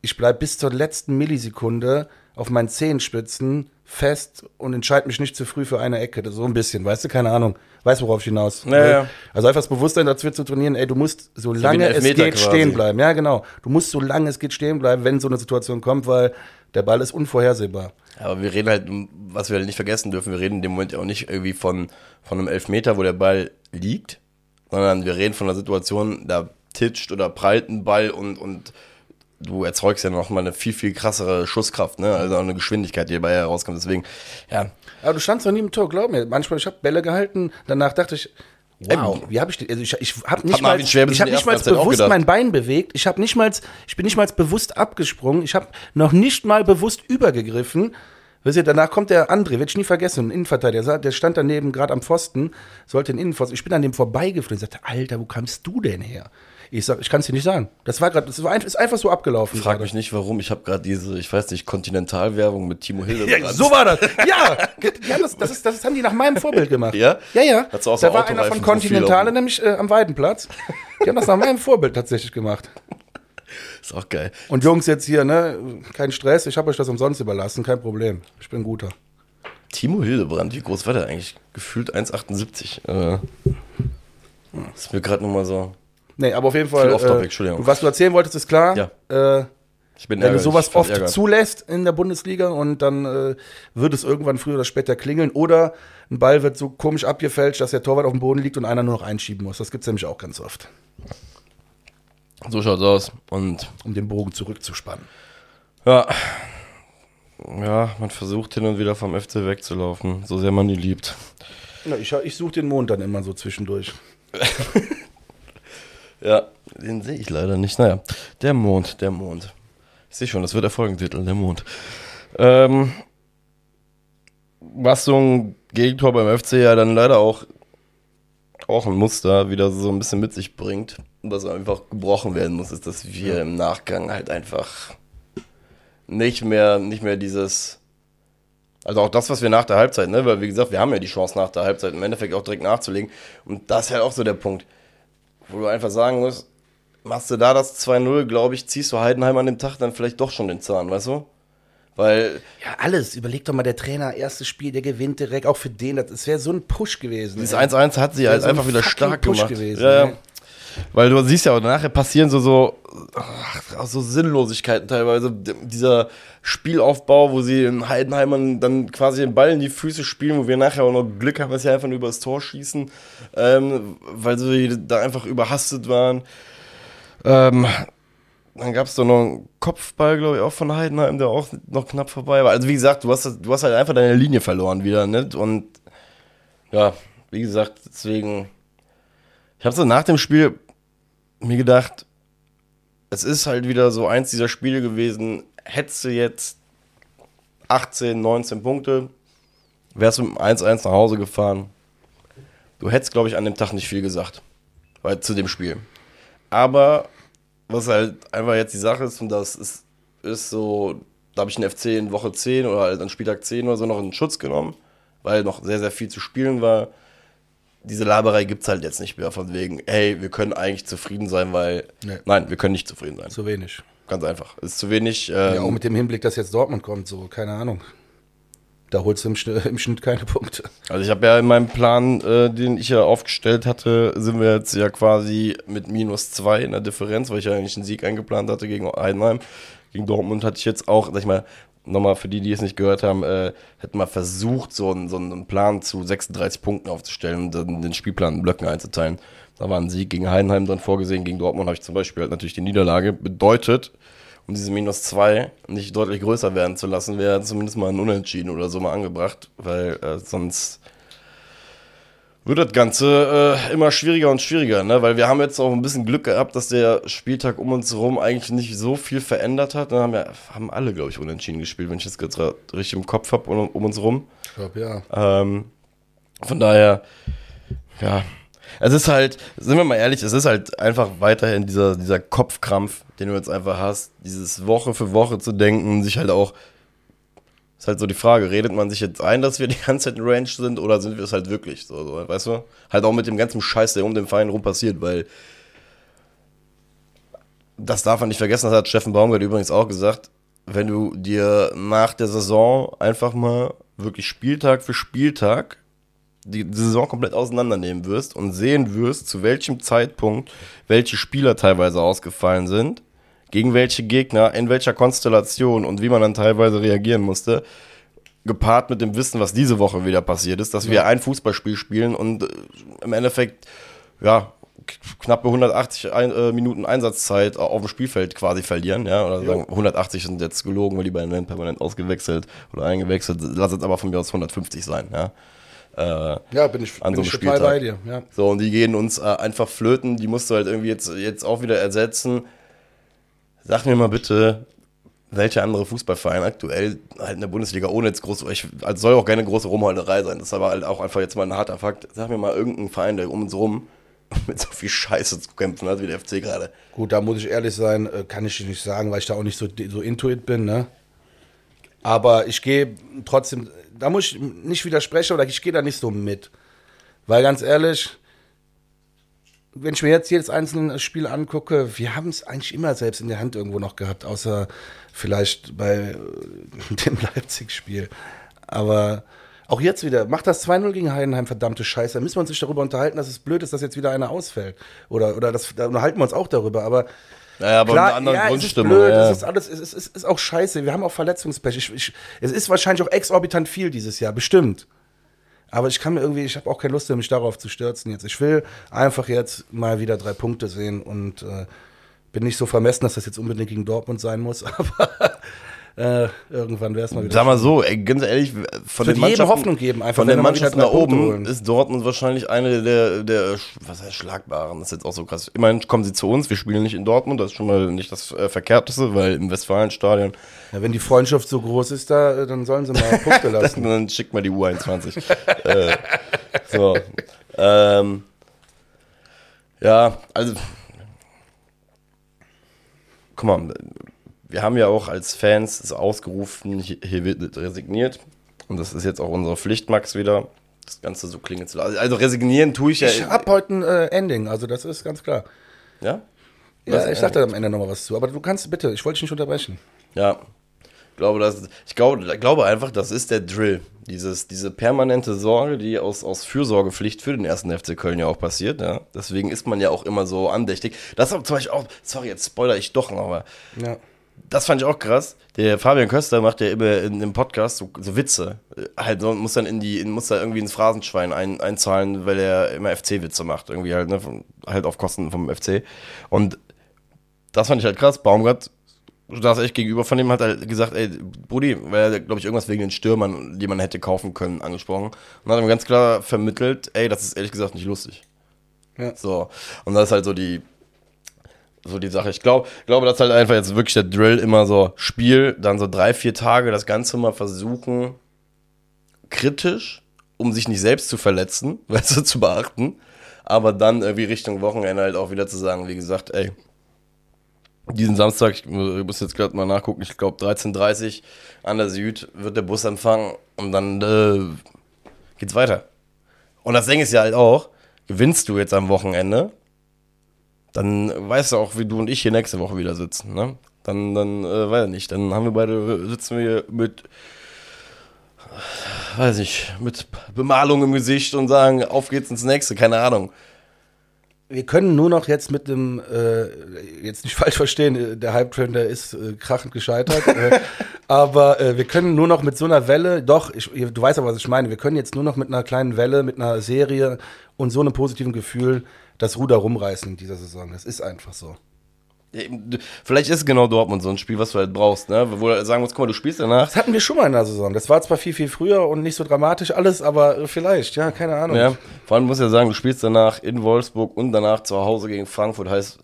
ich bleibe bis zur letzten Millisekunde auf meinen Zehenspitzen fest und entscheide mich nicht zu früh für eine Ecke. So ein bisschen, weißt du, keine Ahnung. Weißt du, worauf ich hinaus? Ja, ja. Also einfach das Bewusstsein dazu zu trainieren, ey, du musst so lange es geht quasi. stehen bleiben. Ja, genau. Du musst so lange es geht stehen bleiben, wenn so eine Situation kommt, weil der Ball ist unvorhersehbar. aber wir reden halt, was wir halt nicht vergessen dürfen, wir reden in dem Moment ja auch nicht irgendwie von, von einem Elfmeter, wo der Ball liegt, sondern wir reden von einer Situation, da titscht oder prallt ein Ball und, und du erzeugst ja noch mal eine viel, viel krassere Schusskraft, ne? Also auch eine Geschwindigkeit, die dabei herauskommt. Deswegen, ja, Aber du standst noch nie im Tor, glaub mir. Manchmal, ich habe Bälle gehalten, danach dachte ich, wow, wie habe ich die, also ich, ich habe nicht mal, Marvin Schwäbe ich habe nicht mal bewusst mein Bein bewegt. Ich habe nicht mal, ich bin nicht mal bewusst abgesprungen. Ich habe noch nicht mal bewusst übergegriffen. Wisst ihr, danach kommt der André, werde ich nie vergessen, ein Innenverteidiger, der, stand daneben gerade am Pfosten, sollte den Innenpfosten. Ich bin an dem vorbeigeflogen. Sagte, Alter, wo kamst du denn her? Ich sag, ich kann es dir nicht sagen. Das war gerade, das war einfach, ist einfach so abgelaufen. frag gerade. mich nicht, warum. Ich habe gerade diese, ich weiß nicht, Kontinentalwerbung mit Timo Hildebrand. Ja, so war das. Ja, haben das, das, ist, das haben die nach meinem Vorbild gemacht. Ja? Ja, ja. Hast du auch so da war einer von Continentale, nämlich äh, am Weidenplatz. Die haben das nach meinem Vorbild tatsächlich gemacht. Ist auch geil. Und Jungs, jetzt hier, ne, kein Stress, ich habe euch das umsonst überlassen, kein Problem. Ich bin ein guter. Timo Hildebrand, wie groß war der eigentlich? Gefühlt 1,78. Äh, ist mir gerade nochmal so. Nee, aber auf jeden Fall. Äh, Entschuldigung. was du erzählen wolltest, ist klar. Ja. Äh, Ich bin wenn du ärgerlich, sowas oft verärgert. zulässt in der Bundesliga und dann äh, wird es irgendwann früher oder später klingeln oder ein Ball wird so komisch abgefälscht, dass der Torwart auf dem Boden liegt und einer nur noch einschieben muss. Das gibt es nämlich auch ganz oft, So schaut's aus. Und um den Bogen zurückzuspannen. ja. Ja, man versucht hin und wieder vom FC wegzulaufen, so sehr man die liebt. Ja, ich ich suche den Mond dann immer so zwischendurch. Ja, den sehe ich leider nicht. Naja, der Mond, der Mond. Ich sehe schon, das wird der Folgentitel, der Mond. Ähm, was so ein Gegentor beim FC ja dann leider auch, auch ein Muster wieder so ein bisschen mit sich bringt, was einfach gebrochen werden muss, ist, dass wir im Nachgang halt einfach nicht mehr, nicht mehr dieses, also auch das, was wir nach der Halbzeit, ne, weil wie gesagt, wir haben ja die Chance nach der Halbzeit im Endeffekt auch direkt nachzulegen und das ist halt auch so der Punkt wo du einfach sagen musst, machst du da das 2-0, glaube ich, ziehst du Heidenheim an dem Tag dann vielleicht doch schon den Zahn, weißt du? Weil, Ja, alles. Überleg doch mal, der Trainer, erstes Spiel, der gewinnt direkt, auch für den. Das wäre so ein Push gewesen. dieses ey. 1-1 hat sie halt so ein einfach wieder stark Push gemacht. gewesen, ja, ja. Weil du siehst ja auch nachher passieren so, so, ach, so Sinnlosigkeiten teilweise. Dieser Spielaufbau, wo sie in Heidenheimern dann quasi den Ball in die Füße spielen, wo wir nachher auch noch Glück haben, dass sie einfach nur übers Tor schießen, ähm, weil sie da einfach überhastet waren. Ähm, dann gab es doch noch einen Kopfball, glaube ich, auch von Heidenheim, der auch noch knapp vorbei war. Also wie gesagt, du hast, du hast halt einfach deine Linie verloren wieder, ne? Und ja, wie gesagt, deswegen, ich habe so nach dem Spiel mir gedacht, es ist halt wieder so eins dieser Spiele gewesen, hättest du jetzt 18, 19 Punkte, wärst du mit dem 1-1 nach Hause gefahren. Du hättest, glaube ich, an dem Tag nicht viel gesagt. Weil, zu dem Spiel. Aber was halt einfach jetzt die Sache ist, und das ist, ist so, da habe ich den FC in Woche 10 oder halt an Spieltag 10 oder so noch in Schutz genommen, weil noch sehr, sehr viel zu spielen war. Diese Laberei gibt es halt jetzt nicht mehr, von wegen, hey, wir können eigentlich zufrieden sein, weil. Nee. Nein, wir können nicht zufrieden sein. Zu wenig. Ganz einfach. Ist zu wenig. Ähm, Ja, auch mit dem Hinblick, dass jetzt Dortmund kommt, so, keine Ahnung. Da holst du im, Schnitt, im Schnitt keine Punkte. Also ich habe ja in meinem Plan, äh, den ich ja aufgestellt hatte, sind wir jetzt ja quasi mit minus zwei in der Differenz, weil ich ja eigentlich einen Sieg eingeplant hatte gegen Heidenheim. Gegen Dortmund hatte ich jetzt auch, sag ich mal, nochmal für die, die es nicht gehört haben, äh, hätten mal versucht, so einen, so einen Plan zu 36 Punkten aufzustellen und dann den Spielplan in Blöcken einzuteilen. Da war ein Sieg gegen Heidenheim drin vorgesehen, gegen Dortmund habe ich zum Beispiel halt natürlich die Niederlage. Bedeutet, um diese minus zwei nicht deutlich größer werden zu lassen, wäre zumindest mal ein Unentschieden oder so mal angebracht, weil äh, sonst wird das Ganze äh, immer schwieriger und schwieriger, ne? Weil wir haben jetzt auch ein bisschen Glück gehabt, dass der Spieltag um uns herum eigentlich nicht so viel verändert hat. Dann haben, wir, haben alle, glaube ich, unentschieden gespielt, wenn ich das gerade richtig im Kopf habe um, um, uns herum. Ich glaube, ja. Ähm, von daher, ja. Es ist halt, sind wir mal ehrlich, es ist halt einfach weiterhin dieser, dieser Kopfkrampf, den du jetzt einfach hast, dieses Woche für Woche zu denken, sich halt auch ist halt so die Frage, redet man sich jetzt ein, dass wir die ganze Zeit in Range sind oder sind wir es halt wirklich? So, so, weißt du? Halt auch mit dem ganzen Scheiß, der um den Verein rum passiert, weil das darf man nicht vergessen, das hat Steffen Baumgart übrigens auch gesagt, wenn du dir nach der Saison einfach mal wirklich Spieltag für Spieltag die, die Saison komplett auseinandernehmen wirst und sehen wirst, zu welchem Zeitpunkt welche Spieler teilweise ausgefallen sind, gegen welche Gegner, in welcher Konstellation und wie man dann teilweise reagieren musste, gepaart mit dem Wissen, was diese Woche wieder passiert ist, dass ja. wir ein Fußballspiel spielen und äh, im Endeffekt, ja, knappe 180 ein, äh, Minuten Einsatzzeit auf dem Spielfeld quasi verlieren, ja, oder sagen 180 sind jetzt gelogen, weil die beiden werden permanent ausgewechselt oder eingewechselt, lass es aber von mir aus 150 sein, ja. Äh, ja, bin ich, an bin so einem total bei dir. Ja. So, und die gehen uns äh, einfach flöten, die musst du halt irgendwie jetzt, jetzt auch wieder ersetzen. Sag mir mal bitte, welcher andere Fußballverein aktuell halt in der Bundesliga ohne jetzt groß, ich, also soll auch keine große Rumholderei sein, das ist aber halt auch einfach jetzt mal ein harter Fakt. Sag mir mal irgendeinen Verein, der um uns rum mit so viel Scheiße zu kämpfen hat wie der FC gerade. Gut, da muss ich ehrlich sein, äh, kann ich nicht sagen, weil ich da auch nicht so, so intuit bin, ne? Aber ich gehe trotzdem, da muss ich nicht widersprechen oder ich gehe da nicht so mit. Weil ganz ehrlich, wenn ich mir jetzt jedes einzelne Spiel angucke, wir haben es eigentlich immer selbst in der Hand irgendwo noch gehabt, außer vielleicht bei äh, dem Leipzig-Spiel. Aber auch jetzt wieder, macht das 2-0 gegen Heidenheim, verdammte Scheiße. Da müssen wir uns nicht darüber unterhalten, dass es blöd ist, dass jetzt wieder einer ausfällt. Oder, oder das, da unterhalten wir uns auch darüber. Aber naja, aber Klar, andere ja, Grundstimmung. Es ist blöd, ja. es ist alles, es ist, es ist auch scheiße. Wir haben auch Verletzungspech. Ich, ich, es ist wahrscheinlich auch exorbitant viel dieses Jahr, bestimmt. Aber ich kann mir irgendwie, ich habe auch keine Lust, mich darauf zu stürzen jetzt. Ich will einfach jetzt mal wieder drei Punkte sehen und äh, bin nicht so vermessen, dass das jetzt unbedingt gegen Dortmund sein muss, aber äh, irgendwann wäre es mal wieder. Sag mal so, ey, ganz ehrlich, von den Mannschaften, Hoffnung geben, einfach von den Mannschaften da oben ist Dortmund wahrscheinlich eine der, der, was heißt schlagbaren, das ist jetzt auch so krass. Immerhin kommen sie zu uns, wir spielen nicht in Dortmund, das ist schon mal nicht das äh, Verkehrteste, weil im Westfalenstadion ja, wenn die Freundschaft so groß ist, da, dann sollen sie mal Punkte lassen. dann schickt mal die U21. äh, so. Ähm, ja, also. Guck mal, wir haben ja auch als Fans ausgerufen, hier wird resigniert. Und das ist jetzt auch unsere Pflicht, Max, wieder. Das Ganze so klingen zu lassen. Also resignieren tue ich ja. Ich habe heute ein äh, Ending, also das ist ganz klar. Ja? Ja, ich sag da am Ende noch mal was zu. Aber du kannst bitte, ich wollte dich nicht unterbrechen. Ja, glaube, das, ich glaube, glaube einfach, das ist der Drill. Dieses, diese permanente Sorge, die aus, aus Fürsorgepflicht für den ersten FC Köln ja auch passiert. Ja? Deswegen ist man ja auch immer so andächtig. Das ist zum Beispiel auch, sorry, jetzt spoiler ich doch noch, aber ja. Das fand ich auch krass. Der Fabian Köster macht ja immer in dem Podcast so, so Witze. Halt, muss dann in die, muss da irgendwie ins Phrasenschwein ein, einzahlen, weil er immer FC-Witze macht. Irgendwie halt, ne, halt auf Kosten vom FC. Und das fand ich halt krass. Baumgart saß echt gegenüber von dem, hat halt gesagt, ey, Brudi, weil er, glaube ich, irgendwas wegen den Stürmern, die man hätte kaufen können, angesprochen. Und hat ihm ganz klar vermittelt, ey, das ist ehrlich gesagt nicht lustig. Ja. So. Und das ist halt so die, so die Sache. Ich glaube, glaube, dass halt einfach jetzt wirklich der Drill immer so Spiel, dann so drei, vier Tage das Ganze mal versuchen, kritisch, um sich nicht selbst zu verletzen, weißt du, zu beachten. Aber dann irgendwie Richtung Wochenende halt auch wieder zu sagen, wie gesagt, ey, diesen Samstag, ich muss jetzt gerade mal nachgucken, ich glaube 13.30 Uhr an der Süd wird der Bus empfangen und dann äh, geht's weiter. Und das Ding ist ja halt auch, gewinnst du jetzt am Wochenende, dann weißt du auch, wie du und ich hier nächste Woche wieder sitzen. Ne? Dann, dann äh, weiß ich nicht, dann haben wir beide, sitzen wir mit, weiß ich, mit Bemalung im Gesicht und sagen, auf geht's ins nächste, keine Ahnung wir können nur noch jetzt mit dem, äh, jetzt nicht falsch verstehen, äh, der Hype-Train, der ist äh, krachend gescheitert, äh, aber äh, wir können nur noch mit so einer Welle, doch, ich, du weißt aber, was ich meine, wir können jetzt nur noch mit einer kleinen Welle, mit einer Serie und so einem positiven Gefühl das Ruder rumreißen in dieser Saison. Das ist einfach so. Vielleicht ist genau Dortmund so ein Spiel, was du halt brauchst, ne? Wo du sagen musst, guck mal, du spielst danach. Das hatten wir schon mal in der Saison. Das war zwar viel, viel früher und nicht so dramatisch alles, aber vielleicht, ja, keine Ahnung. Ja, vor allem muss ja sagen, du spielst danach in Wolfsburg und danach zu Hause gegen Frankfurt. Heißt,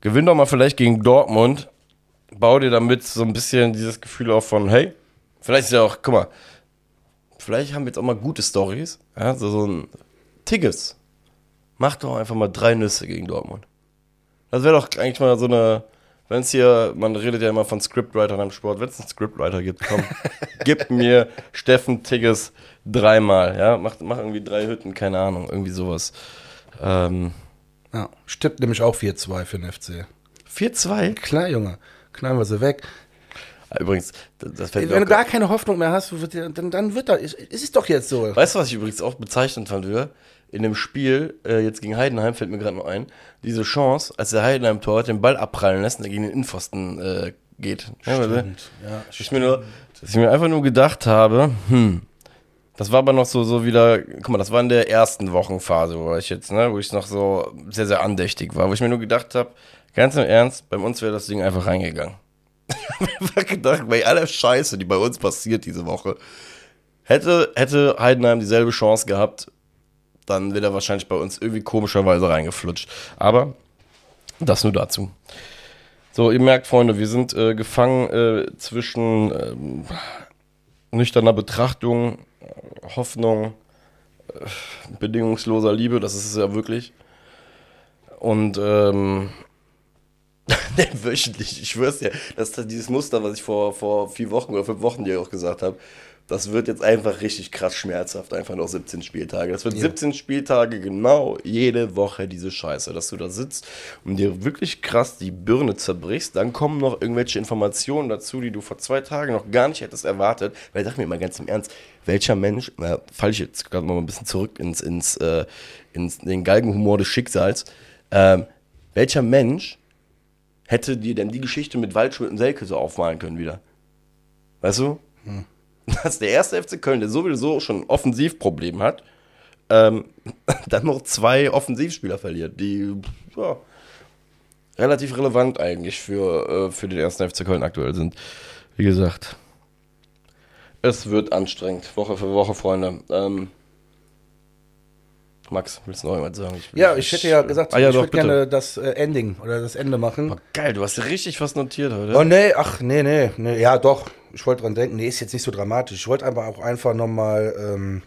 gewinn doch mal vielleicht gegen Dortmund, bau dir damit so ein bisschen dieses Gefühl auf von, hey, vielleicht ist ja auch, guck mal, vielleicht haben wir jetzt auch mal gute Stories. Ja, so, so ein Tigges. Mach doch einfach mal drei Nüsse gegen Dortmund. Das wäre doch eigentlich mal so eine, wenn es hier, man redet ja immer von Scriptwritern im Sport, wenn es einen Scriptwriter gibt, komm, gib mir Steffen Tigges dreimal, ja, mach, mach irgendwie drei Hütten, keine Ahnung, irgendwie sowas. Ähm, Ja, stimmt nämlich auch 4-2 für den FC. 4-2? Klar, Junge. Knallen wir sie weg. Ah, Übrigens, das fällt Wenn du gar keine Hoffnung mehr hast, dann, dann wird das. Ist, ist es doch jetzt so. Weißt du, was ich übrigens auch bezeichnend fand, wir? In dem Spiel, äh, jetzt gegen Heidenheim, fällt mir gerade noch ein, diese Chance, als der Heidenheim-Tor den Ball abprallen lässt und er gegen den Innenpfosten äh, geht. Ja, weil- Ja, ich mir nur, dass ich mir einfach nur gedacht habe, hm, das war aber noch so, so wieder, guck mal, das war in der ersten Wochenphase, wo ich jetzt, ne, wo ich noch so sehr, sehr andächtig war, wo ich mir nur gedacht habe, ganz im Ernst, bei uns wäre das Ding einfach reingegangen. ich habe einfach gedacht, bei aller Scheiße, die bei uns passiert diese Woche, hätte, hätte Heidenheim dieselbe Chance gehabt, dann wäre er wahrscheinlich bei uns irgendwie komischerweise reingeflutscht. Aber das nur dazu. So, ihr merkt, Freunde, wir sind äh, gefangen äh, zwischen ähm, nüchterner Betrachtung, Hoffnung, äh, bedingungsloser Liebe, das ist es ja wirklich. Und ähm, nee, wöchentlich, ich schwör's dir, das ist dieses Muster, was ich vor, vor vier Wochen oder fünf Wochen dir auch gesagt habe, das wird jetzt einfach richtig krass schmerzhaft, einfach noch 17 Spieltage. Das wird 17 Spieltage genau jede Woche diese Scheiße, dass du da sitzt und dir wirklich krass die Birne zerbrichst. Dann kommen noch irgendwelche Informationen dazu, die du vor zwei Tagen noch gar nicht hättest erwartet. Weil ich dachte mir mal ganz im Ernst, welcher Mensch, na, falle ich jetzt gerade mal ein bisschen zurück ins, ins, äh, ins den Galgenhumor des Schicksals, ähm, welcher Mensch hätte dir denn die Geschichte mit Waldschmidt und Selke so aufmalen können wieder? Weißt du? Dass der erste FC Köln, der sowieso schon ein Offensivproblem hat, ähm, dann noch zwei Offensivspieler verliert, die ja, relativ relevant eigentlich für, äh, für den ersten FC Köln aktuell sind. Wie gesagt, es wird anstrengend, Woche für Woche, Freunde. Ähm, Max, willst du noch irgendwas sagen? will- Ja, ich hätte ja gesagt, ah, ja, ich würde gerne das äh, Ending oder das Ende machen. Oh, geil, du hast richtig was notiert heute. Oh nee, ach nee, nee, nee, ja doch. Ich wollte dran denken, nee, ist jetzt nicht so dramatisch. Ich wollte aber auch einfach nochmal ähm,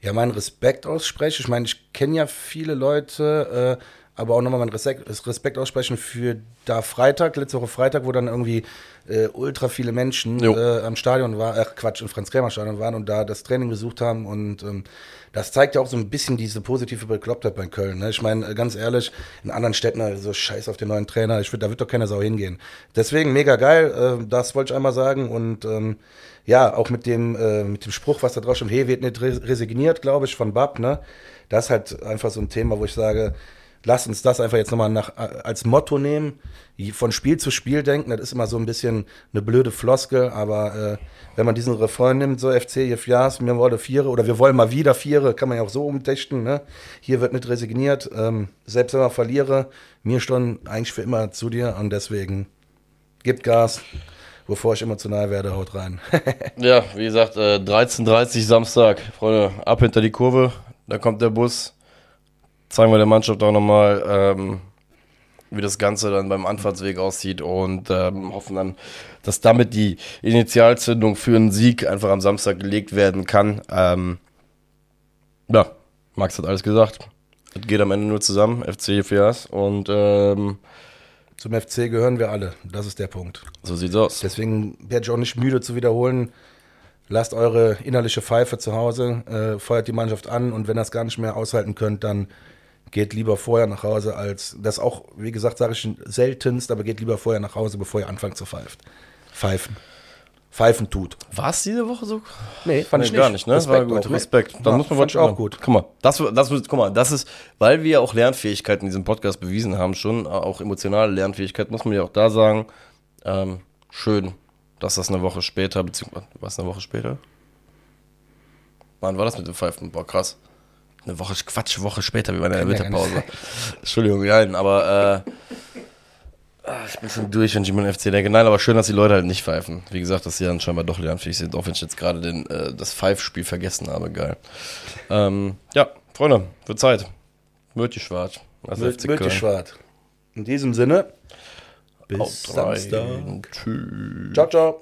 ja, meinen Respekt aussprechen. Ich meine, ich kenne ja viele Leute, äh, aber auch nochmal meinen Respekt, Respekt aussprechen für da Freitag, letzte Woche Freitag, wo dann irgendwie äh, ultra viele Menschen äh, am Stadion waren, ach Quatsch, im Franz-Kremer-Stadion waren und da das Training besucht haben und ähm, das zeigt ja auch so ein bisschen diese positive Beklopptheit bei Köln. Ne? Ich meine, äh, ganz ehrlich, in anderen Städten, also scheiß auf den neuen Trainer, ich würd, da wird doch keine Sau hingehen. Deswegen mega geil, äh, das wollte ich einmal sagen und ähm, ja, auch mit dem, äh, mit dem Spruch, was da drauf steht, hey, wird nicht res- resigniert, glaube ich, von Bab, ne? Das ist halt einfach so ein Thema, wo ich sage, lass uns das einfach jetzt nochmal nach, als Motto nehmen, von Spiel zu Spiel denken, das ist immer so ein bisschen eine blöde Floskel, aber äh, wenn man diesen Refrain nimmt, so FC, hier Fias, mir wollen Viere oder wir wollen mal wieder Viere, kann man ja auch so umdichten, ne? Hier wird nicht resigniert, ähm, selbst wenn man verliere, mir schon eigentlich für immer zu dir und deswegen gibt Gas, bevor ich emotional werde, haut rein. Ja, wie gesagt, äh, 13.30 Samstag. Freunde, ab hinter die Kurve. Da kommt der Bus. Zeigen wir der Mannschaft auch nochmal, ähm, wie das Ganze dann beim Anfahrtsweg aussieht und ähm, hoffen dann, dass damit die Initialzündung für einen Sieg einfach am Samstag gelegt werden kann. Ähm, ja, Max hat alles gesagt. Es geht am Ende nur zusammen, FC Fias und ähm, Zum FC gehören wir alle, das ist der Punkt. so sieht's aus. Deswegen werde ich auch nicht müde zu wiederholen. Lasst eure innerliche Pfeife zu Hause, äh, feuert die Mannschaft an und wenn ihr das gar nicht mehr aushalten könnt, dann geht lieber vorher nach Hause als, das auch, wie gesagt, sage ich seltenst, aber geht lieber vorher nach Hause, bevor ihr anfangt zu pfeifen. Pfeifen. Pfeifen tut. War es diese Woche so? Nee, fand Nee, ich nicht. gar nicht, ne? Respekt war gut, auch, ne? Respekt. Dann Ja, muss man fand ich auch gut. Guck mal, das, das, guck mal, das ist, weil wir auch Lernfähigkeit in diesem Podcast bewiesen haben, schon, auch emotionale Lernfähigkeit, muss man ja auch da sagen, ähm, schön, dass das eine Woche später, beziehungsweise, was eine Woche später? Wann war das mit dem Pfeifen? Boah, krass. Eine Woche, Quatsch, Woche später, wie der Kann ja gar Winterpause. Entschuldigung, nein, aber, äh, ich bin schon durch, wenn ich immer den FC denke. Nein, aber schön, dass die Leute halt nicht pfeifen. Wie gesagt, dass sie dann scheinbar doch lernfähig sind, auch wenn ich jetzt gerade den, äh, das Pfeifspiel vergessen habe. Geil. Ähm, ja, Freunde, wird Zeit. Mürti Schwarz. Mürti Schwarz. In diesem Sinne, bis Samstag. Tschüss. Ciao, ciao.